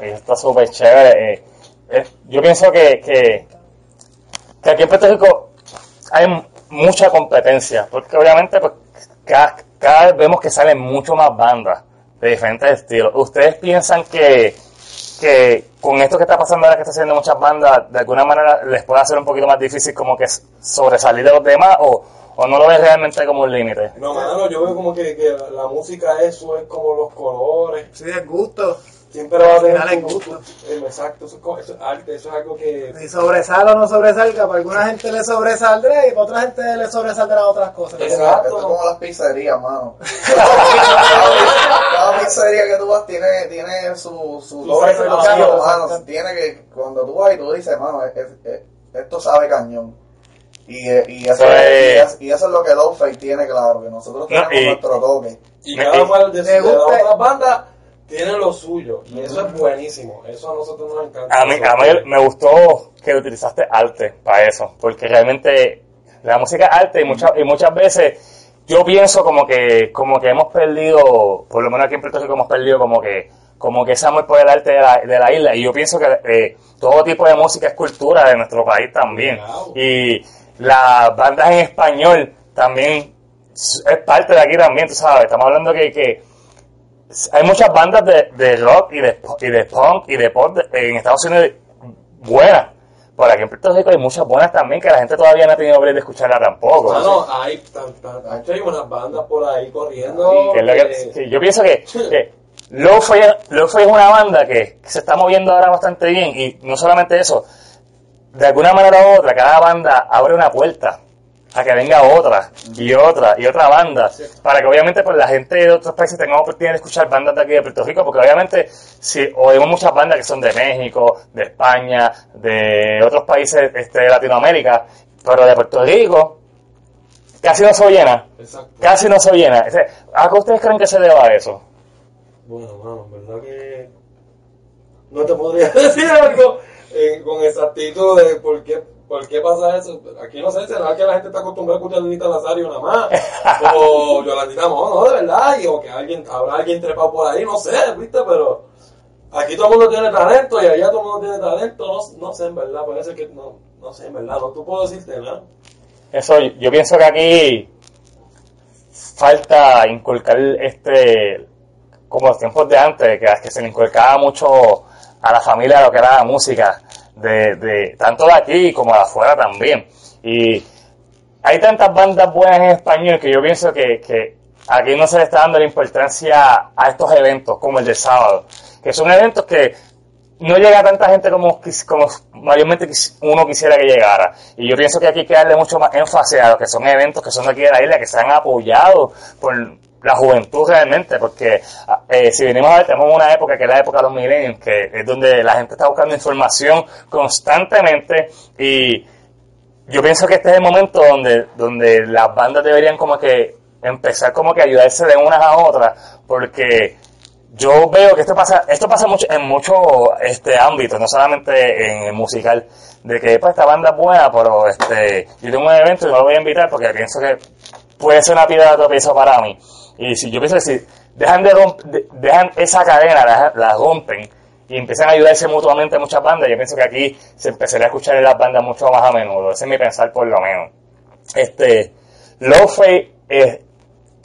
Está súper chévere. eh, eh, yo pienso que, que, que aquí en Puerto Rico hay mucha competencia, porque obviamente pues, cada, cada vez vemos que salen mucho más bandas de diferentes estilos. ¿Ustedes piensan que, que con esto que está pasando ahora que está haciendo muchas bandas, de alguna manera les puede hacer un poquito más difícil como que sobresalir de los demás o, o no lo ves realmente como un límite? No, mano, yo veo como que, que la música, eso es como los colores. Sí, el gusto. Siempre va a tener es gusto. Eh, Exacto, eso es, arte, eso es algo que... Si sobresale o no sobresalga, para alguna gente le sobresaldrá y para otra gente le sobresaldrá otras cosas. Exacto. Esto es como las pizzerías, mano. cada, pizzería que tú vas tiene, tiene su, su sazón, mano. Tiene que, cuando tú vas y tú dices, mano, es- es- es- esto sabe cañón. Y, eh, y, eso, Eso es, es- y, y eso es lo que Lowfake tiene claro, que nosotros No, tenemos y- nuestro toque. Y Me- cada cual de, me de las gusta- otras bandas tiene lo suyo. Y eso es buenísimo. Eso a nosotros nos encanta. A mí, a mí me gustó que utilizaste arte para eso, porque realmente la música es arte y muchas, y muchas veces yo pienso como que, como que hemos perdido, por lo menos aquí en Puerto Rico hemos perdido como que, como que ese amor por el arte de la, de la isla y yo pienso que eh, todo tipo de música es cultura de nuestro país también Wow. y las bandas en español también es parte de aquí también, tú sabes, estamos hablando que, que hay muchas bandas de, de rock y de, y de punk y de pop de- en Estados Unidos buenas. Por aquí en Puerto Rico hay muchas buenas también que la gente todavía no ha tenido break de escucharla tampoco. Mano, hay, tan, tan, tan- hay unas bandas por ahí corriendo. Que yo pienso que, que Lo-Fi es una banda que se está moviendo ahora bastante bien y no solamente eso, de alguna manera u otra, cada banda abre una puerta a que venga otra y otra y otra banda para que obviamente pues la gente de otros países tenga oportunidad de escuchar bandas de aquí de Puerto Rico porque obviamente si oímos muchas bandas que son de México, de España, de otros países este, de Latinoamérica, pero de Puerto Rico casi no se llena, Exacto. casi no se llena. ¿A qué ustedes creen que se deba a eso? Bueno, mano, verdad que no te podría decir algo eh, con exactitud de por qué, por qué pasa eso. Aquí no sé, será que la gente está acostumbrada a escuchar a Nita Nazario nada más, o Yolandita no, no, de verdad, y, o que alguien, habrá alguien trepado por ahí, no sé, viste, pero aquí todo el mundo tiene talento y allá todo el mundo tiene talento, no, no sé, en verdad, parece que no, no sé, en verdad, no tú puedo decirte nada. Eso, yo pienso que aquí falta inculcar este, como los tiempos de antes, que, que se le inculcaba mucho a la familia lo que era la música, de, de tanto de aquí como de afuera también. Y hay tantas bandas buenas en español que yo pienso que, que aquí no se le está dando la importancia a estos eventos, como el de sábado, que son eventos que no llega tanta gente como, como mayormente uno quisiera que llegara. Y yo pienso que aquí hay que darle mucho más énfasis a lo que son eventos que son de aquí de la isla, que se han apoyado por la juventud realmente, porque eh, si venimos a ver, tenemos una época que es la época de los millennials, que es donde la gente está buscando información constantemente y yo pienso que este es el momento donde, donde las bandas deberían como que empezar como que ayudarse de unas a otras, porque yo veo que esto pasa, esto pasa mucho en muchos este ámbitos, no solamente en el musical, de que pues, esta banda es buena, pero este, yo tengo un evento y no lo voy a invitar porque pienso que puede ser una piedra de tropiezo para mí. Y si yo pienso que si dejan de, romp- de- dejan esa cadena, la, la rompen y empiezan a ayudarse mutuamente muchas bandas, yo pienso que aquí se empezaría a escuchar en las bandas mucho más a menudo. Ese es mi pensar por lo menos. Este, Lo-Fi, eh,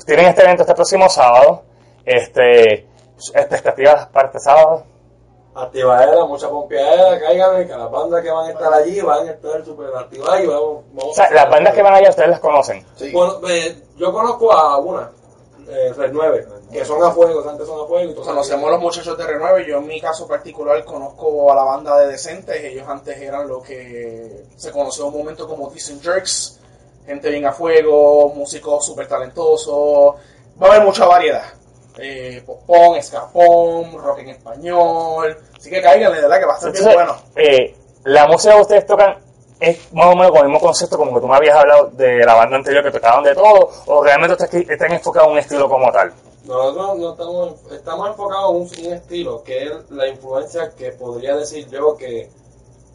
tienen este evento este próximo sábado. Este, expectativas para este sábado. Activadera, mucha pompeadera, cáiganme, que las bandas que van a estar allí van a estar súper activadas y vamos, vamos O sea, las bandas que van allá ustedes las conocen. Sí. Bueno, eh, yo conozco a una, eh, 9, que son a fuego, antes son a fuego y todo Conocemos los muchachos de Renueve. Yo, en mi caso particular, conozco a la banda de Decentes. Ellos antes eran lo que se conoció en un momento como Decent Jerks. Gente bien a fuego, músicos súper talentosos. Va a haber mucha variedad. Eh, pop-punk, ska-punk, rock en español. Así que caigan, de verdad que va a estar bien bueno. eh, la música que ustedes tocan es más o menos con el mismo concepto como que tú me habías hablado de la banda anterior que tocaban de todo, o realmente están enfocados en un estilo como tal. Nosotros no estamos, estamos enfocados en un, estilo que es la influencia que podría decir yo que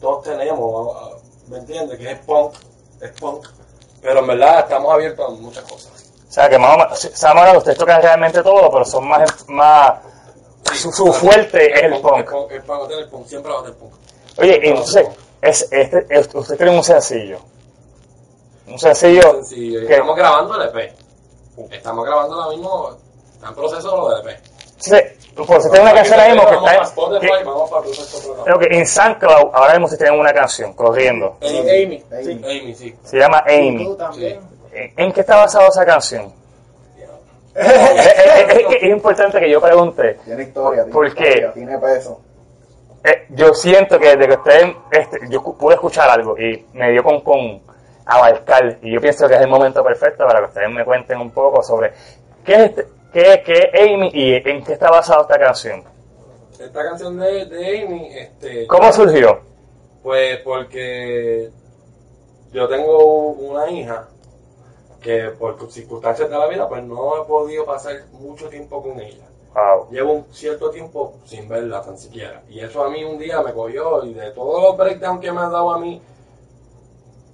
todos tenemos, ¿me entiendes? Que es punk, es punk. Pero en verdad estamos abiertos a muchas cosas. O sea, que más o menos, menos ustedes tocan realmente todo, pero son más, más su, su fuerte es el punk. El punk, va a tener punk, siempre va a tener punk. Oye, y entonces, es, este, es- ustedes tienen un sencillo. Un sencillo Sí, que, estamos grabando el EP. Estamos grabando ahora mismo, está en proceso lo del EP. entonces, pues ustedes tienen una canción ahí mismo que está Spotify, que- creo que en SoundCloud ahora mismo ustedes tienen una canción corriendo. Amy. Sí, Amy, sí. Se llama Amy. ¿En en qué está basada esa canción? es, es- es que es importante que yo pregunte. Tiene historia, tiene ¿Por qué? historia, tiene peso. Eh, yo siento que desde que ustedes, este, yo pude escuchar algo y me dio con, con abarcar y yo pienso que es el momento perfecto para que ustedes me cuenten un poco sobre qué es, este- qué, qué es Amy y en qué está basada esta canción. Esta canción de, de Amy, este, ¿Cómo surgió? Pues porque yo tengo una hija que por circunstancias de la vida pues no he podido pasar mucho tiempo con ella. Wow. Llevo un cierto tiempo sin verla tan siquiera. Y eso a mí un día me cogió y de todos los breakdowns que me han dado a mí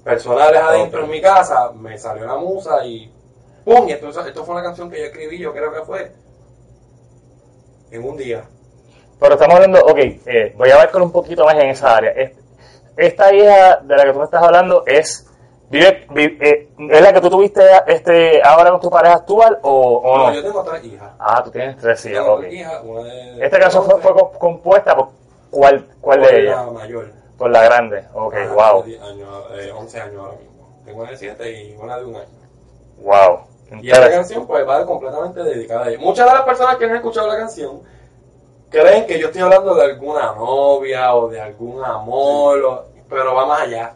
personales adentro en mi casa, me salió la musa y ¡pum! Y esto, esto fue una canción que yo escribí, yo creo que fue en un día. Pero estamos hablando, ok, eh, voy a ver con un poquito más en esa área. Es- Esta hija de la que tú me estás hablando es, eh, ¿es la que tú tuviste este, ahora con tu pareja actual o, o No, no? yo tengo tres hijas. Ah, tú tienes tres hijas, ok. una de Esta canción fue, fue co- compuesta por cuál, cuál por de la ellas? mayor. Por la grande, ok, Una wow, de 10 años, eh, 11 años ahora mismo. Tengo una de 7 y una de un año. wow. Y esta canción pues va completamente dedicada a ella. Muchas de las personas que han escuchado la canción creen que yo estoy hablando de alguna novia o de algún amor, o- pero va más allá.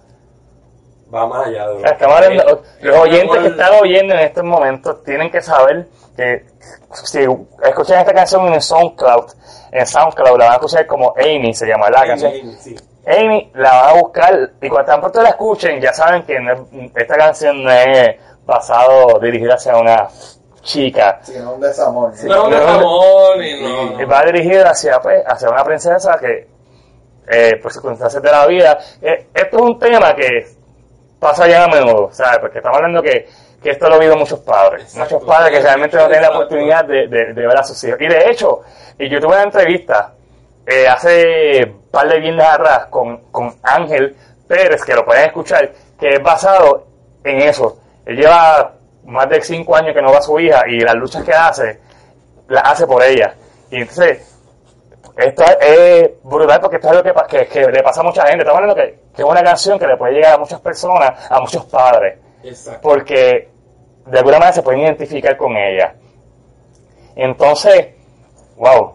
Va más allá de lo que los oyentes que están oyendo en estos momentos tienen que saber que si escuchan esta canción en SoundCloud, en SoundCloud la van a escuchar como Amy, se llama la canción. Sí, Amy la van a buscar y cuando tan pronto la escuchen ya saben que no es- esta canción no es basado, dirigida hacia una chica. Sino un desamor. ¿no? No es un no, no. amor ni no. Y va dirigida hacia, pues, hacia una princesa que, eh, por circunstancias de la vida, eh, esto es un tema que pasa ya a menudo, ¿sabes? Porque estamos hablando que, que esto lo viven muchos padres, Exacto. muchos padres que realmente no tienen la oportunidad de, de- de ver a sus hijos. Y de hecho, y yo tuve una entrevista eh, hace un par de viernes atrás con, con Ángel Pérez, que lo pueden escuchar, que es basado en eso. Él lleva más de cinco años que no va a su hija y las luchas que hace, las hace por ella. Y entonces, esto es brutal porque esto es algo que, que, que le pasa a mucha gente. Estamos hablando que, que es una canción que le puede llegar a muchas personas, a muchos padres, Exacto. porque de alguna manera se pueden identificar con ella. Entonces, wow,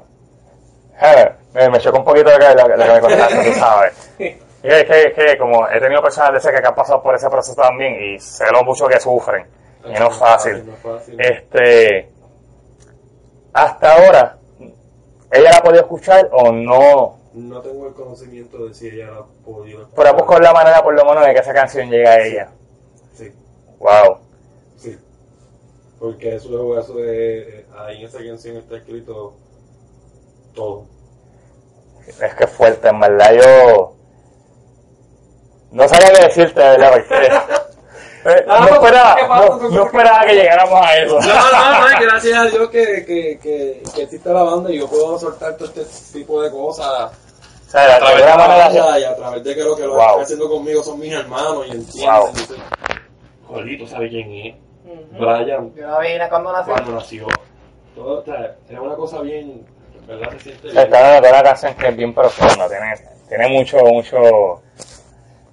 Eh, me, me chocó un poquito lo que, lo lo que me contaste, tú sabes. Y es que, que como he tenido personas de cerca que han pasado por ese proceso también y sé lo mucho que sufren, y. No es fácil. Este, hasta ahora, ¿ella la ha podido escuchar o no? No tengo el conocimiento de si ella la ha podido Pero busco la manera por lo menos de que esa canción llegue a ella. Sí, Wow. sí. Porque eso, eso es, ahí en esa canción está escrito todo. Es que es fuerte, en verdad yo no sabía qué decirte, de verdad, porque eh, no, Ah, no, esperaba, no, no esperaba que llegáramos a eso. No, no, no, gracias a Dios que, que, que, que existe la banda y yo puedo soltar todo este tipo de cosas O sea, a través de la manera, banda y a través de que lo que lo Wow. están haciendo conmigo son mis hermanos y entienden. Wow. Dicen, Jolito, ¿sabe quién es? Brian, Yo la vi cuando nací. cuando nació. Todo, o sea, es una cosa bien, ¿verdad? Se siente está hablando de una canción que es bien profunda, tiene, tiene mucho, mucho...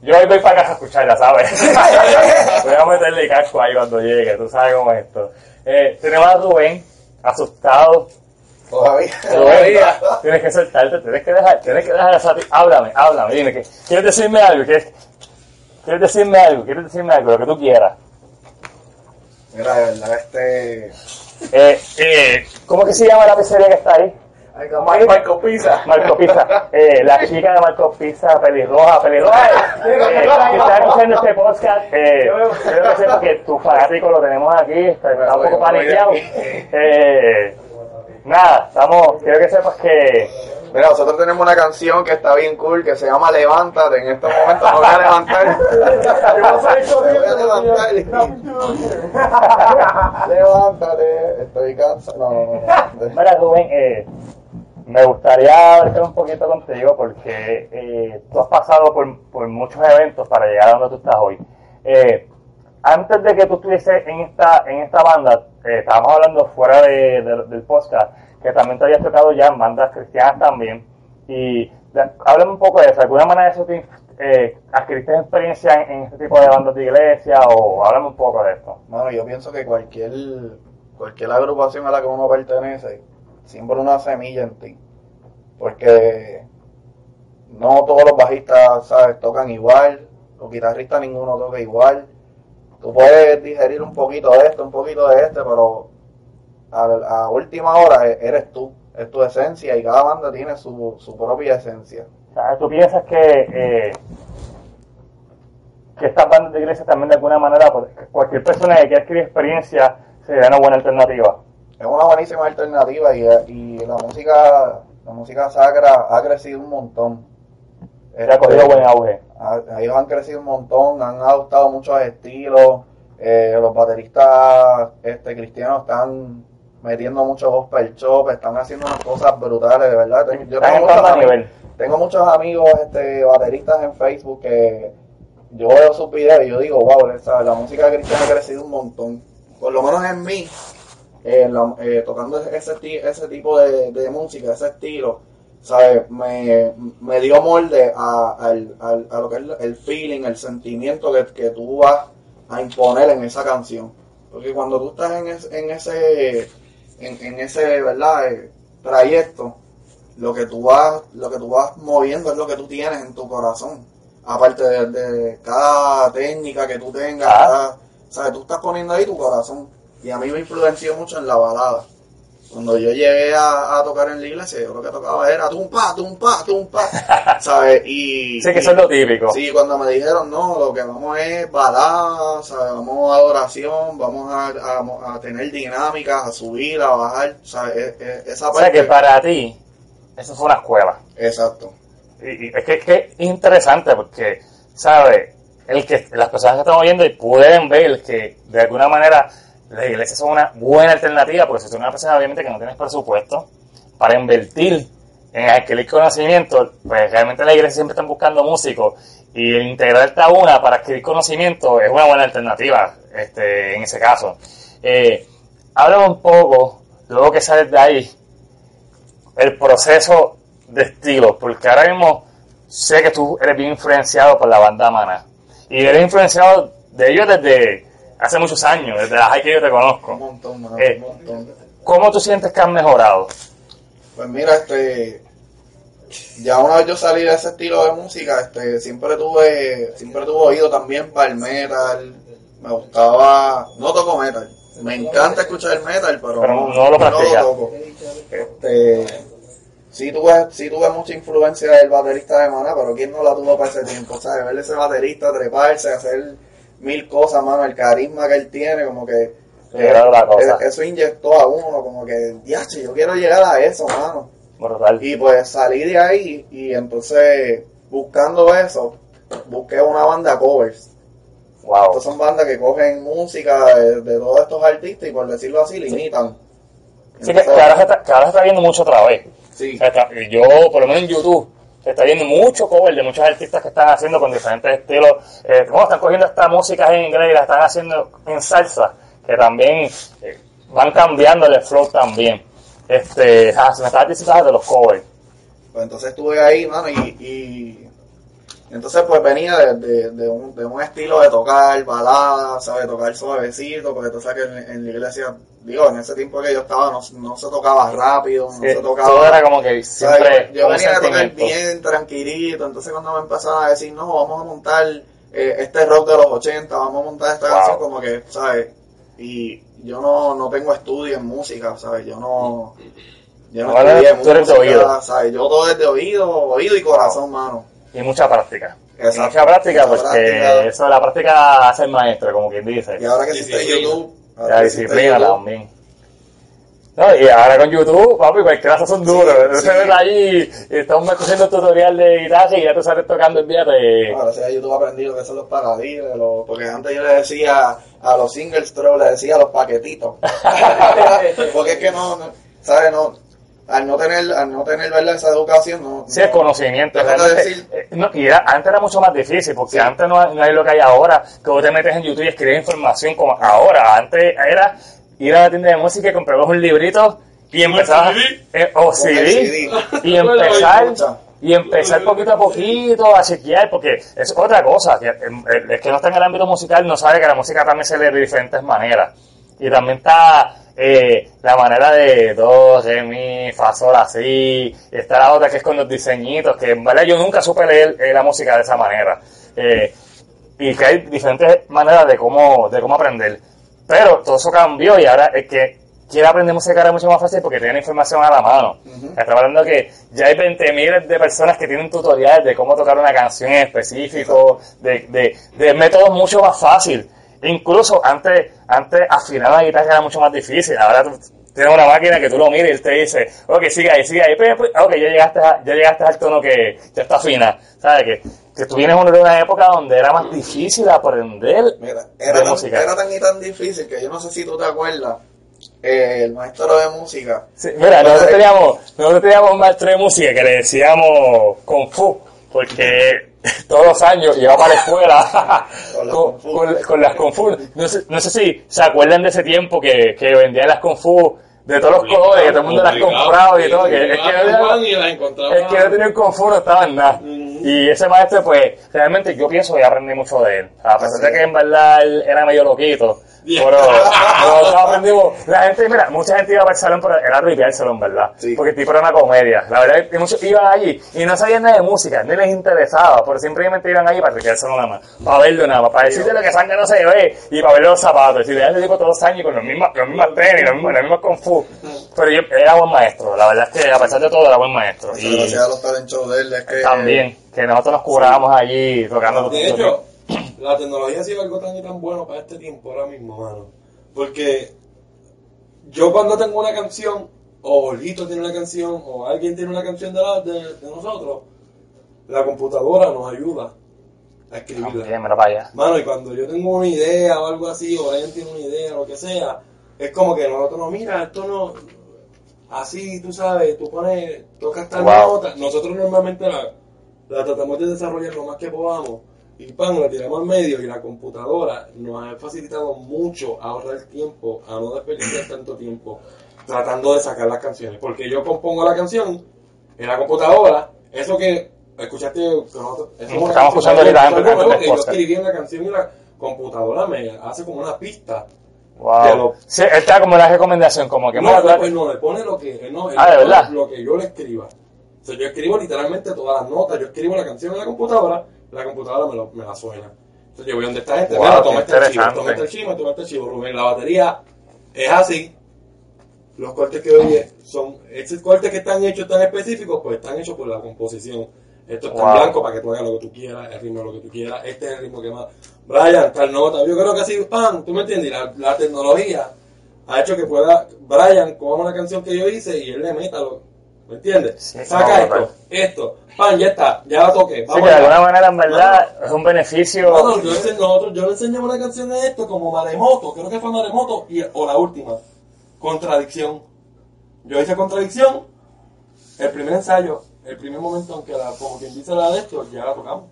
Yo hoy voy para casa a escucharla, ¿sabes? voy a meterle casco ahí cuando llegue, tú sabes cómo es esto. Eh, tenemos a Rubén, asustado, Todavía. Todavía. Tienes que soltarte, tienes que dejar, tienes que dejar esa Háblame, háblame, dime que quieres decirme algo, quieres, quieres decirme algo, quieres decirme algo, lo que tú quieras. Mira, de verdad, este. Eh, eh, ¿Cómo que se llama la pizzería que está ahí? Marco Pizza. Marco Pizza. Eh, la chica de Marco Pizza, pelirroja, pelirroja. Eh, que está escuchando este podcast, eh, creo que sepa que tu fanático lo tenemos aquí, está, está un poco paniqueado. Eh, nada, estamos, quiero que sepas que Mira, nosotros tenemos una canción que está bien cool que se llama Levántate. En estos momentos me voy a levantar. Me voy a levantar. Levántate. Estoy cansado. No, no, no. Mira, Rubén, eh, me gustaría hablar un poquito contigo porque eh, tú has pasado por, por muchos eventos para llegar a donde tú estás hoy. Eh, antes de que tú estuvieses en esta, en esta banda, eh, estábamos hablando fuera de- de- del podcast, que también te habías tocado ya en bandas cristianas también. Y háblame un poco de eso. ¿De alguna manera eso te, eh, adquiriste experiencia en, en este tipo de bandas de iglesia o háblame un poco de esto. Bueno, yo pienso que cualquier, cualquier agrupación a la que uno pertenece siembra una semilla en ti. Porque no todos los bajistas, ¿sabes? Tocan igual, los guitarristas ninguno toca igual. Tú puedes digerir un poquito de esto, un poquito de este, pero a, a última hora e- eres tú, es tu esencia y cada banda tiene su, su propia esencia. ¿Tú piensas que, eh, que estas bandas de iglesia también de alguna manera, pues, cualquier persona que quiera adquirir experiencia, sería una buena alternativa? Es una buenísima alternativa y, y la música la música sacra ha crecido un montón. Se ha cogido buen auge. A- Ellos han crecido un montón, han adoptado muchos estilos. eh, los bateristas este, cristianos están metiendo mucho gospel chop, están haciendo unas cosas brutales, de verdad. Yo tengo en muchos, amigos, tengo muchos amigos este, bateristas en Facebook que yo veo sus videos y yo digo, wow, la música cristiana ha crecido un montón. Por lo menos en mí, eh, la- eh, tocando ese, ese tipo de, de música, ese estilo, ¿sabes? Me, me dio molde a, a lo que es el feeling, el sentimiento que, que tú vas a imponer en esa canción. Porque cuando tú estás en, es- en ese, en, en ese, ¿verdad? Eh, trayecto, lo que tú vas, lo que tú vas moviendo es lo que tú tienes en tu corazón. Aparte de, de cada técnica que tú tengas, Ah. cada- ¿sabes? Tú estás poniendo ahí tu corazón. Y a mí me influenció mucho en la balada. Cuando yo llegué a, a tocar en la iglesia, yo lo que tocaba era tumpa, tumpa, tumpa, ¿sabes? Y, Sí, que eso es lo típico. Sí, cuando me dijeron, no, lo que vamos es balada, ¿sabes? vamos a adoración, vamos a, a- a tener dinámicas, a subir, a bajar, ¿sabes? E- e- esa O parte. sea que para ti, eso fue una escuela. Exacto. Y, y es que, que es interesante porque, ¿sabes? El que, las personas que están oyendo y pueden ver que de alguna manera las iglesias son una buena alternativa, porque si tú eres una persona obviamente que no tienes presupuesto para invertir en adquirir conocimiento, pues realmente las iglesias siempre están buscando músicos y integrarte a una para adquirir conocimiento es una buena alternativa este, en ese caso. Eh, háblame un poco, luego que sales de ahí, el proceso de estilo, porque ahora mismo sé que tú eres bien influenciado por la banda Mana. Y eres influenciado de ellos desde hace muchos años, desde la high que yo te Un conozco. montón, mano, Eh. un montón. ¿Cómo tú sientes que han mejorado? Pues mira, este, ya una vez yo salí de ese estilo de música, este, siempre tuve, siempre tuve oído también para el metal, me gustaba, no toco metal, me encanta escuchar el metal, pero, Pero no lo practicas. toco. Este, sí tuve, sí tuve mucha influencia del baterista de Maná, pero quién no la tuvo para ese tiempo, ¿sabes? Ver ese baterista treparse, hacer mil cosas, mano, el carisma que él tiene, como que Sí, cosa. eh, eso inyectó a uno, como que, diache, yo quiero llegar a eso, mano. Brutal. Y pues salí de ahí y entonces buscando eso, busqué una banda covers. Wow. Estas son bandas que cogen música de, de todos estos artistas y por decirlo así, la imitan. Sí, que, que ahora se está, que ahora se está viendo mucho otra vez. Sí, está- yo, por lo menos en YouTube, está viendo mucho cover de muchos artistas que están haciendo con diferentes estilos. Eh, cómo están cogiendo esta música en inglés y la están haciendo en salsa, que también eh, van cambiando el flow también. Este, ah, se me estaba diciendo de los covers. pues entonces estuve ahí, mano, y, y entonces pues venía de, de- de un, de un estilo de tocar balada, ¿sabes? Tocar suavecito, porque tú sabes que en, en la iglesia, digo, en ese tiempo que yo estaba no, no se tocaba rápido, no se tocaba... todo era como que siempre yo, venía a tocar bien tranquilito, entonces cuando me empezaron a decir, no, vamos a montar eh, este rock de los 80, vamos a montar esta Wow. canción, como que, ¿sabes? Y yo no, no tengo estudio en música, ¿sabes? Yo no... Yo no Ahora estudié tú eres de música, oído. ¿sabes? Yo todo es de oído, oído y corazón, mano. Y mucha práctica. Exacto. Mucha práctica, porque práctica. eso de la práctica hace el maestro, como quien dice. Y ahora que Sí, existe. YouTube... La que disciplina también. No, y ahora con YouTube, papi, cualquier clase son duros. Entonces sí. ves allí, y estamos haciendo tutorial de guitarra y ya tú sales tocando el día de... Ahora sí, a YouTube aprendí lo que son los pagadines, los- porque antes yo le decía a los single stroke, le decía a los paquetitos. porque es que no, no, ¿sabes? No, al no tener, al no tener ¿verdad? esa educación, no. Sí, el no- conocimiento. Decir- eh, no, y era- antes era mucho más difícil, porque Sí. antes no, no hay lo que hay ahora, que vos te metes en YouTube y escribes información como ahora. Antes era ir a la tienda de música y comprabas un librito y eh, o el CD, CD. y empezar y empezar poquito a poquito a chequear, porque es otra cosa, el, el- el que no está en el ámbito musical no sabe que la música también se lee de diferentes maneras. Y también está eh, la manera de do, re, mi, fa, sol, así, y está la otra que es con los diseñitos, que en verdad yo nunca supe leer eh, la música de esa manera. Eh, y que hay diferentes maneras de cómo, de cómo aprender. Pero todo eso cambió y ahora el que quiere aprender música ahora es mucho más fácil porque tiene la información a la mano. Estamos hablando que ya hay 20.000 de personas que tienen tutoriales de cómo tocar una canción en específico, de, de, de métodos mucho más fácil. Incluso antes, antes afinar la guitarra era mucho más difícil. Ahora tú tienes una máquina que tú lo miras y él te dice, ok, sigue ahí, sigue ahí, ok, ya llegaste, a- ya llegaste al tono que ya está fina. ¿Sabes? Que, que tú vienes de una época donde era más difícil aprender Mira, de era tan, música. era tan y tan difícil que yo no sé si tú te acuerdas. eh, el maestro de música. Sí, mira, nosotros teníamos, nosotros teníamos un maestro de música que le decíamos Kung Fu, porque todos los años iba para la escuela Con las con, Kung Fu. con- con las Kung Fu. No sé, no sé si se acuerdan de ese tiempo que, que vendían las Kung Fu de todos los colores, que todo el mundo las compraba y todo. Que, es que no- y el que no tenía un Kung Fu no estaba en nada. Y ese maestro, pues, realmente yo pienso que aprendí mucho de él. A pesar de que en verdad él era medio loquito. Pero nosotros aprendimos. La gente, mira, mucha gente iba para el salón, pero era ripiárselo, en verdad. Sí. Porque el tipo era una comedia. La verdad es que muchos iban allí y no sabían nada de música, ni les interesaba, pero simplemente iban allí para ripiárselo nada más. Para verlo nada más, para decirte lo que sangre no se ve y para ver los zapatos. Y le ese tipo todos los años con los mismos, los mismos tenis, los mismos, los mismos Kung Fu. Pero yo era buen maestro. La verdad es que a pesar de todo era buen maestro. Y hacía a los talent shows de él. Es que, también, que nosotros nos curábamos allí tocando. De hecho, la tecnología ha sido algo tan y tan bueno para este tiempo ahora mismo, mano. Porque yo cuando tengo una canción, o Olito tiene una canción, o alguien tiene una canción de, la- de, de nosotros, la computadora nos ayuda a escribirla. Mano, y cuando yo tengo una idea o algo así, o alguien tiene una idea, lo que sea, es como que nosotros no, mira, esto no, así, tú sabes, tú pones, tocas tal Wow. nota, nosotros normalmente la, la tratamos de desarrollar lo más que podamos, y pan, la tiramos al medio, y la computadora nos ha facilitado mucho ahorrar tiempo, a no desperdiciar tanto tiempo tratando de sacar las canciones, porque yo compongo la canción en la computadora, eso que escuchaste, que nosotros, eso Estamos escuchando ahorita el que yo escribí en la canción y la computadora me hace como una pista. Wow. lo- Sí, está como la recomendación, como que No, no, pues no, le pone lo que, no, Ah, lo que yo le escriba. O sea, yo escribo literalmente todas las notas, yo escribo la canción en la computadora, la computadora me, lo- me la suena. Entonces yo voy donde está gente, Wow, mira, qué toma este archivo, toma este archivo, toma este archivo, Rubén, la batería es así. Los cortes que oye son, esos cortes que están hechos tan específicos, pues están hechos por la composición. Esto está en Wow. blanco para que tú hagas lo que tú quieras, el ritmo lo que tú quieras, este es el ritmo que más. Brian, tal nota, yo creo que así, pan, tú me entiendes, la, la tecnología ha hecho que pueda Brian coja una canción que yo hice y él le meta lo, ¿me entiendes? Sí, Saca no, esto, esto, pan, ya está, ya la toqué. Sí, vamos que de alguna manera, en verdad, es un beneficio. Bueno, yo, ense- nosotros, yo le enseñé una canción de esto como Maremoto, creo que fue Maremoto, y, o la última, Contradicción. Yo hice Contradicción, el primer ensayo, el primer momento, aunque la, como quien dice la de esto, ya la tocamos.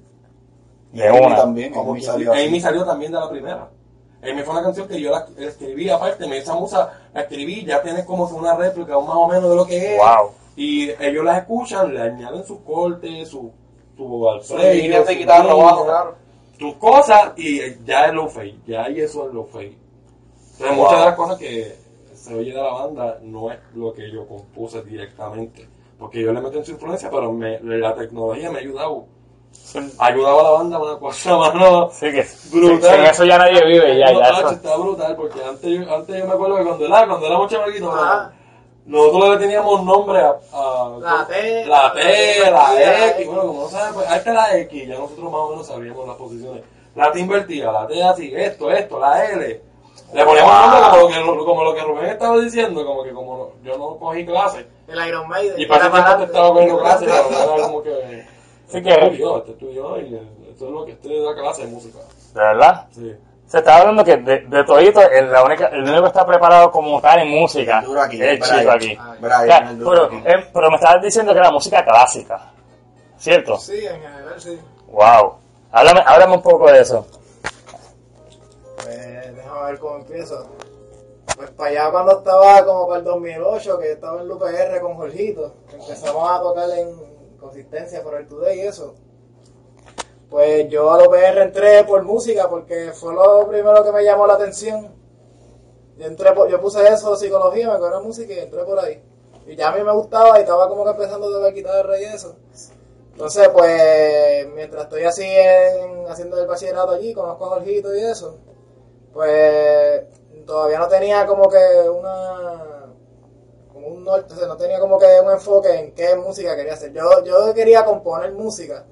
de Amy una. también. Como Amy salió. Amy salió también de la primera. Amy fue una canción que yo la escribí aparte, me esa musa la escribí, ya tienes como que una réplica más o menos de lo que es. Wow. Y ellos las escuchan, le añaden sus cortes, su, su Sus alfredo, de su guitarra línea, abajo, claro. tus cosas y ya es low fade, ya ahí eso es fade. Entonces muchas de las cosas que se oye de la banda no es lo que yo compuse directamente, porque yo le meto en su influencia, pero me- la tecnología me ha ayudado. Ha ayudado a la banda una cosa, mano. Sí, que Brutal. sin eso ya nadie vive, ya, No, ya. eso- está brutal, porque antes yo, antes yo me acuerdo que cuando era, cuando chamaquitos, Ajá. Nosotros le teníamos nombre a, a- La T, la T, la la X, bueno, como no saben, pues ahí está la X, ya nosotros más o menos sabíamos las posiciones. La T invertida, la T así, esto, esto, la L. Le poníamos nombre como lo, que, como lo que Rubén estaba diciendo, como que como yo no cogí clases. El Iron Maiden. Y para ese tiempo te estaba cogiendo clases, pero era como que... Sí Este que, estudió, este estudió y eh, esto es lo que este da clase de música. de verdad. Sí. Se estaba hablando que de, de todito, el, la única, el único que está preparado como tal en música El duro aquí, es chico aquí. Ah, Brian, Ya, el duro pero, aquí. eh, pero me estabas diciendo que era música clásica, ¿cierto? Sí, en general, sí. Wow. Háblame, háblame un poco de eso. Pues déjame ver cómo empiezo. Pues para allá cuando estaba como para el 2008, que estaba en el UPR con Jorgito, empezamos a tocar en, consistencia por el today y eso. Pues yo a los PR entré por música porque fue lo primero que me llamó la atención. Yo, entré por- yo puse eso, psicología, me cogí música y entré por ahí. Y ya a mí me gustaba y estaba como que empezando a tocar guitarra y eso. Entonces, pues, mientras estoy así en- haciendo el bachillerato allí, conozco a Jorgito y eso, pues todavía no tenía como que una como un norte, o no tenía como que un enfoque en qué música quería hacer. Yo, yo quería componer música,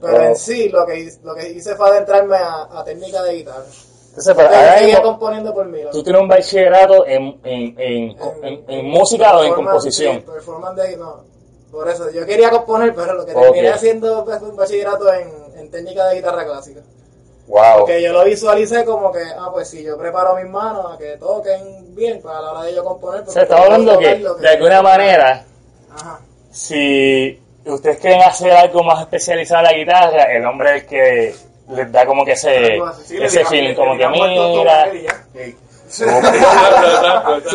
pero Oh. en sí lo que, hice- lo que hice fue adentrarme a, a técnica de guitarra. Entonces, pero ahora mismo, componiendo por mí. tú tienes un bachillerato en, en, en, en, en música o en composición. sí, performance de- no, por eso, yo quería componer, pero lo que Ok. terminé haciendo pues, fue un bachillerato en, en técnica de guitarra clásica. Wow. Porque yo lo visualicé como que, ah, pues si yo preparo mis manos a que toquen bien, pues a la hora de yo componer... Pues, estamos puedo hablando que, de alguna manera, Ajá. si ustedes quieren hacer algo más especializado en la guitarra, el hombre es el que les da como que ese. Sí, ese digamos- feeling, como que mira...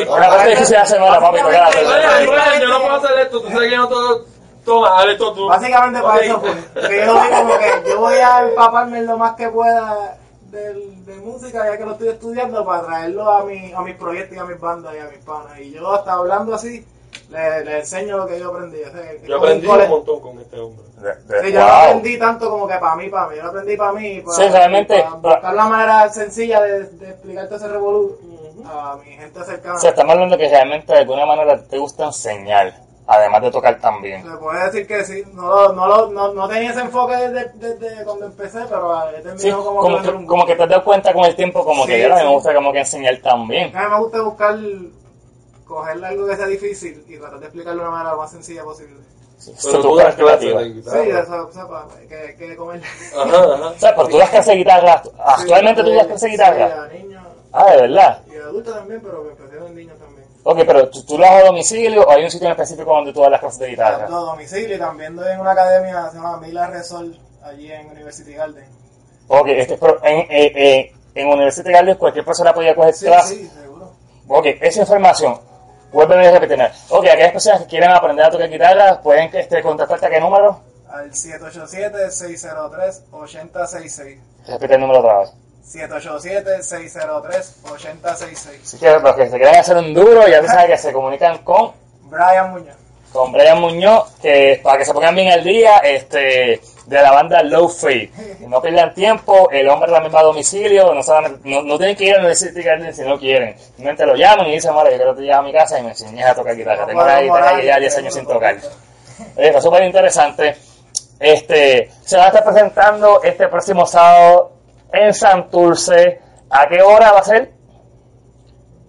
Una parte difícil de hacer, la papi, yo no puedo hacer esto, tú sabes que yo no todo. Toma, haz esto tú. Básicamente para eso fue. Que yo como que yo voy a empaparme lo más que pueda del, de música, ya que lo estoy estudiando, para traerlo a, mi, a mis proyectos y a mis bandas y a mis panas. Y yo hasta hablando así, le, le enseño lo que yo aprendí. O sea, que Yo aprendí un montón con este hombre. De- de- Sí, yo no aprendí tanto como que para mí, para mí. Yo lo aprendí para mí. Para, Sí, realmente, Para buscar la manera sencilla de, de explicarte ese revolú a mi gente cercana. O sea, estamos hablando que realmente de alguna manera te gusta enseñar, además de tocar también. Se puede decir que sí, no, lo- no, lo- no, no tenía ese enfoque desde, desde cuando empecé, pero he terminado Sí, como, como que, que, como que te has dado cuenta con el tiempo, como que Sí, yo a mí sí. me gusta como que enseñar también. A mí me gusta buscar, cogerle algo que sea difícil y tratar de explicarlo de una manera lo más sencilla posible. Pero tú das clases de Sí, guitarra. eso, sepa, que, que comer. Ajá, ajá. O sea, pero tú das clases de guitarra, actualmente tú das clases de guitarra. Sí, a niños Ah, de verdad. y a adultos también, pero me empecé en niños también. Ok, pero ¿tú, tú lo das a domicilio o hay un sitio en específico donde tú das las clases de guitarra? A todo domicilio y también doy en una academia que se llama Mila Resol, allí en University Garden. Ok, este, pero en, eh, eh, en University Gardens cualquier persona podía coger Sí, clases. sí, seguro. Ok, esa información, vuelve a repetirme. Ok, aquellas personas que quieren aprender a tocar guitarra, pueden este, contactarte a qué número? Al 787-603-8066. Repite el número otra vez. 787-603-8066. Así que los que se quieren hacer un duro, ya tú sabes que se comunican con, Brian Muñoz. con Brian Muñoz, que para que se pongan bien al día, este, de la banda Low Faith. No pierdan tiempo, el hombre también va a domicilio, no, no, no tienen que ir a la Garden si no quieren. Simplemente lo llaman y dicen, vale, yo quiero que te a mi casa y me enseñes a tocar guitarra. Tengo la guitarra que ya 10 años sin tocar. Oye, Está súper interesante. Este, se va a estar presentando este próximo sábado en Santurce. ¿A qué hora va a ser?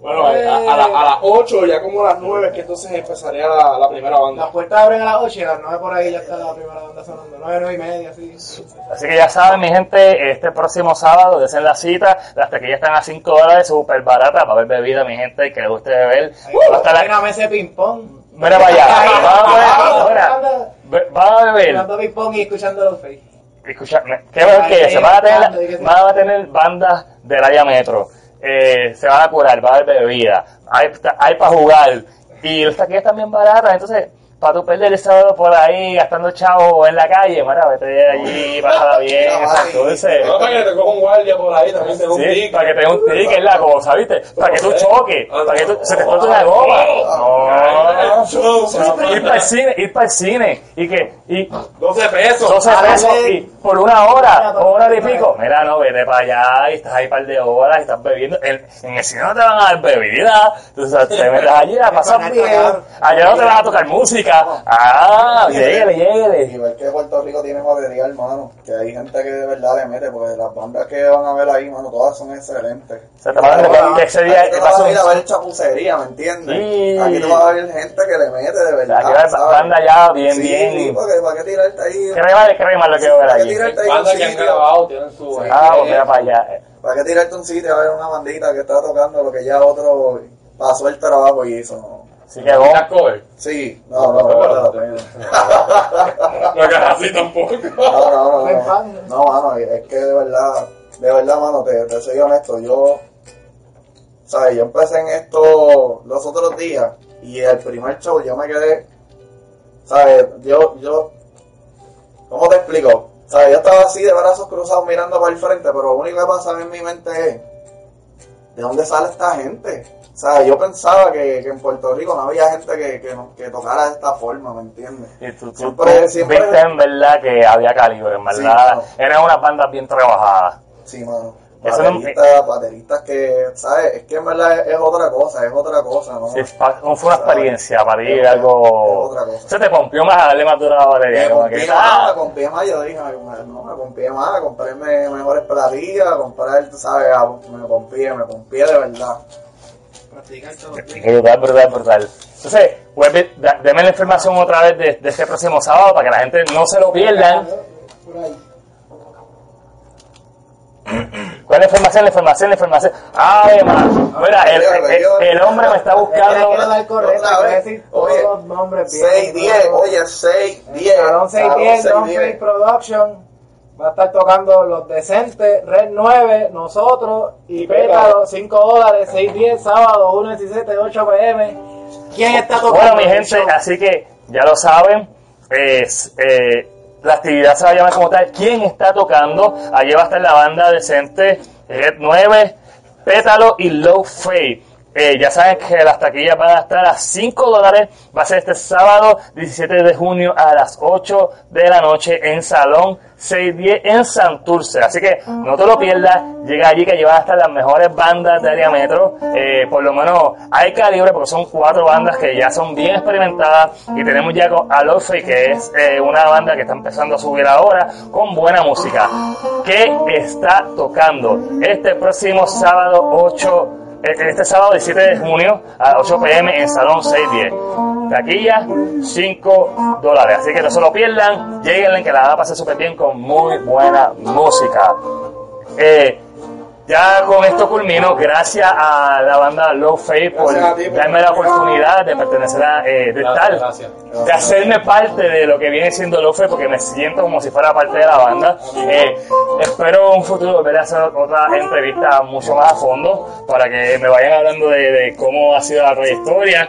Bueno, a, a- a la- a las 8, ya como a las 9, que entonces empezaría la, la primera banda. Las puertas abren a las 8 y a las 9 por ahí ya está la primera banda sonando. 9, 9 y media, así. Así que ya saben, mi gente, este próximo sábado, desen la cita. Las taquillas están a 5 dólares, súper baratas para ver bebida, mi gente, que les guste beber. Ahí Va a estar hay la- una mesa de ping-pong. Mira para allá. Van a beber, jugando- ping-pong y escuchando los face. Escucha, ¿qué mejor que Ahí, eso? Van a tener, van a tener bandas del área metro. Eh, se van a curar, va a haber bebida. Hay, hay para jugar. Y las taquillas también baratas. Entonces, para tu perder el sábado por ahí gastando chavo en la calle, mira, vete allí, pásala bien. No, exacto, No, para que te coja un guardia por ahí, también te dé un ticket. para que te dé un ticket es la cosa, ¿viste? Para que tú choques, Ah, para que tú, se te corte una goma. No. Ir para el cine, ir para el cine. Y que, y 12 pesos. 12 Ah, pesos y por una hora o hora y pico. Mira, no, vete para allá y estás ahí un par de horas y estás bebiendo. En, en el cine no te van a dar bebida. Tú sabes, te metes allí, la pasas bien. Allá no te van a tocar música. Ah, lléguele, lléguele. Igual que Puerto Rico tiene material, hermano, que hay gente que de verdad le mete, porque las bandas que van a ver ahí, mano, todas son excelentes. O sea, te van a ver que ese día Aquí te va a vas a ir a ver chapucería, ¿me entiendes? Sí. Aquí te vas a ver gente que le mete de O sea, verdad. que va banda ya bien, sí, bien. Sí, porque ¿para qué tirarte ahí? Crema de crema lo quiero ver ¿Para qué allí. tirarte ahí Bandas que han grabado tienen su. Ah, pues mira para allá. ¿Para qué tirarte un sitio a ver una bandita que está tocando lo que ya otro pasó el trabajo y hizo? No. Así que vos, ¿Las cover? Sí, no, no, no. No hagas así tampoco. No, no, no, no. No, mano, es que de verdad, de verdad, mano, te, te soy honesto, yo, ¿sabes? Yo empecé en esto los otros días y el primer show yo me quedé, ¿sabes? Yo, yo explico? O sea, yo estaba así de brazos cruzados mirando para el frente, pero lo único que pasaba en mi mente es, ¿de dónde sale esta gente? O sea, yo pensaba que, que en Puerto Rico no había gente que, que, que tocara de esta forma, ¿me entiendes? Y tú, tú- Siempre- tú siempre- viste en verdad que había calibre, en verdad. Eran unas bandas bien trabajadas. Sí, mano. Bateristas, bateristas que, ¿sabes? Es que en verdad es, otra cosa, es otra cosa, ¿no? Sí, no fue una experiencia para ti, Es algo... otra cosa. Se te pompió más a darle más dura a la batería. Me confié más, ah, me confié más, yo dije, no, me confié más, comprarme mejores platillas, comprar, tú sabes, me confié, me confié de verdad. Días. Brutal, brutal, brutal. Entonces, vuelve, da- deme la información otra vez de, de este próximo sábado para que la gente no se lo pierdan. ¿Cuál es la información? La información, la información. Ay, man. Mira, el, el- el hombre me está buscando. dar correcto, Otra voy a vez. decir todos Oye, los nombres bien. 610, oye, 610. Salón 610, Don Face Production. Va a estar tocando Los Decentes, Red 9, nosotros y Pétalo, 5 dólares, 610, sábado, 1, 17, 8 pm. ¿Quién está tocando? Bueno, mi gente, así que ya lo saben. Es, eh, la actividad se va a llamar como tal. ¿Quién está tocando? Allí va a estar la banda decente, Red 9, Pétalo y Low Fade. Eh, ya saben que las taquillas van a estar a 5 dólares. Va a ser este sábado 17 de junio a las 8 de la noche en Salón 610 en Santurce. Así que no te lo pierdas. Llega allí que llevan hasta las mejores bandas de área. Eh, por lo menos hay calibre porque son cuatro bandas que ya son bien experimentadas. Y tenemos ya a Lorfe que es eh, una banda que está empezando a subir ahora con buena música. Que está tocando este próximo sábado 8 eh, este sábado 17 de junio a 8 pm en Salón 610. Taquilla 5 dólares. Así que no se lo pierdan. Lleguen que la van a pasar súper bien con muy buena música. Eh, ya con esto culmino. Gracias a la banda Low Faith por darme la oportunidad de pertenecer a, eh, de Gracias, estar, gracias. de hacerme parte de lo que viene siendo Low Faith porque me siento como si fuera parte de la banda. Eh, espero en un futuro volver a hacer otra entrevista mucho más a fondo para que me vayan hablando de, de cómo ha sido la trayectoria.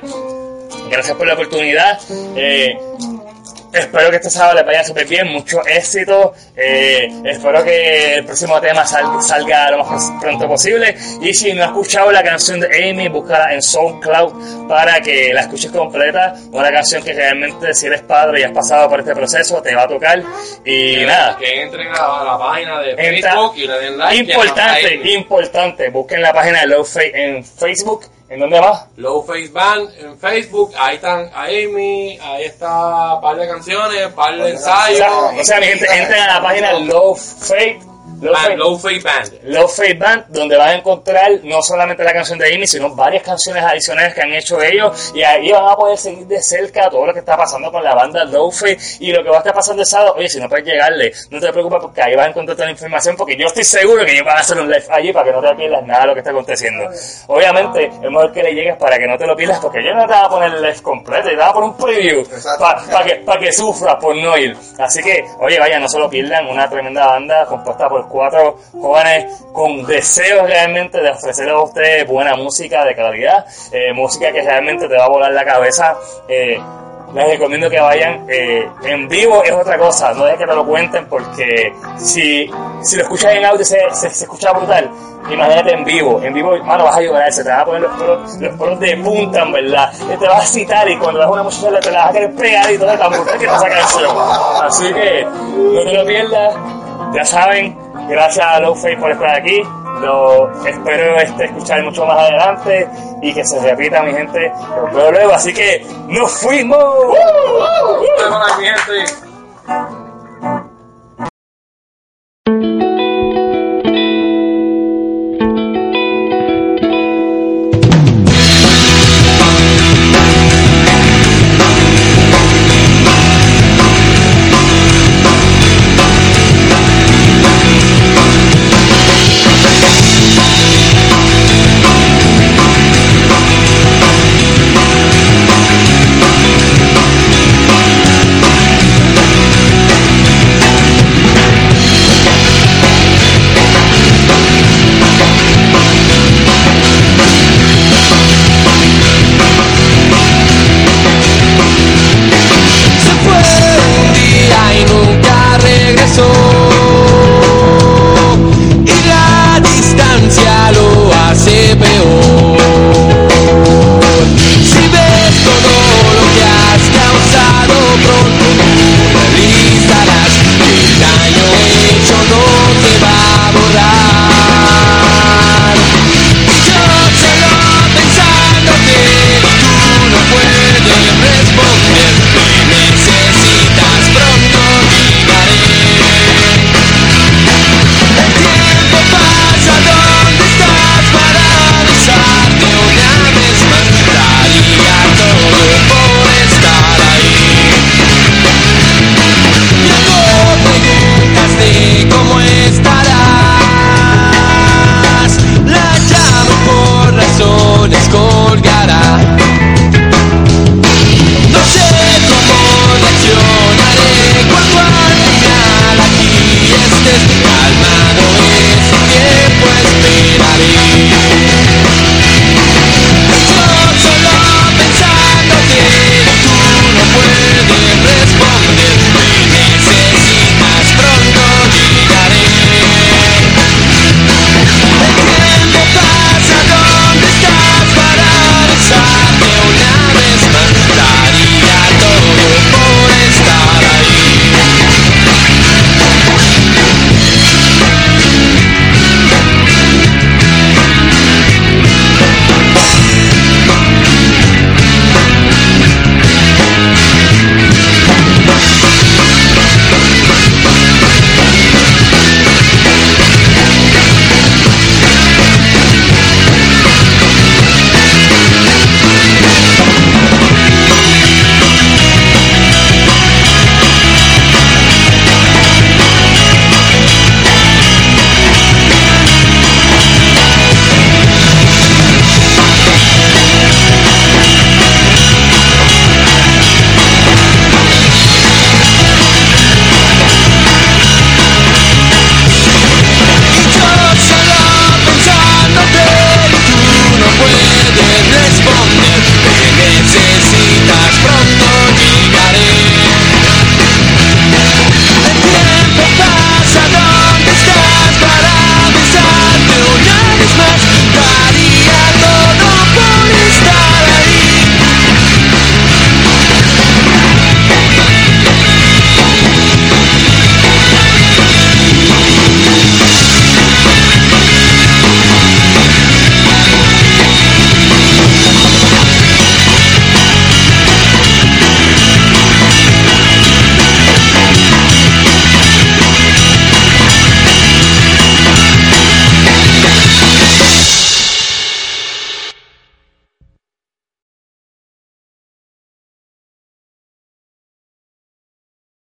Gracias por la oportunidad. Eh, Espero que este sábado les vaya súper bien, mucho éxito. Eh, espero que el próximo tema sal- salga lo más pronto posible. Y si no has escuchado la canción de Amy, búscala en SoundCloud para que la escuches completa. Una canción que realmente, si eres padre y has pasado por este proceso, te va a tocar. Y nada. Que entren a la página de Entra- Facebook y le den like. Importante, importante. Busquen la página de Low Faith en Facebook. ¿En dónde más? Low Face Band en Facebook, ahí están Amy, ahí está un par de canciones, par de O sea, ensayos. o sea, mi gente, entren a la página Low Faith. Low Band, Face Band. Love Faith Band, donde van a encontrar no solamente la canción de Amy, sino varias canciones adicionales que han hecho ellos. Y ahí van a poder seguir de cerca todo lo que está pasando con la banda Faith y lo que va a estar pasando el sábado. Oye, si no puedes llegarle, no te preocupes porque ahí vas a encontrar toda la información, porque yo estoy seguro que ellos van a hacer un live allí para que no te pierdas nada de lo que está aconteciendo. Obviamente, es mejor que le llegues para que no te lo pierdas, porque yo no te voy a poner el live completo, te voy a poner un preview para que, pa' que sufras por no ir. Así que, oye, vaya, no se lo pierdan, una tremenda banda compuesta por cuatro jóvenes con deseos realmente de ofrecer a ustedes buena música de calidad, eh, música que realmente te va a volar la cabeza. Eh, les recomiendo que vayan eh, en vivo es otra cosa, no dejes que te lo cuenten porque si, si lo escuchas en audio se, se, se escucha brutal. Imagínate en vivo, en vivo, mano, vas a llorar, se te van a poner los pelos, los pelos de punta, en verdad. Te vas a citar y cuando ves una muchacha te la vas a querer pegar y todo tan brutal que te saca canción. Así que no te lo pierdas, ya saben, gracias a Low Faith por estar aquí. Lo espero este, escuchar mucho más adelante y que se repita, mi gente. Los veo luego, así que ¡nos fuimos! Nos vemos, mi gente.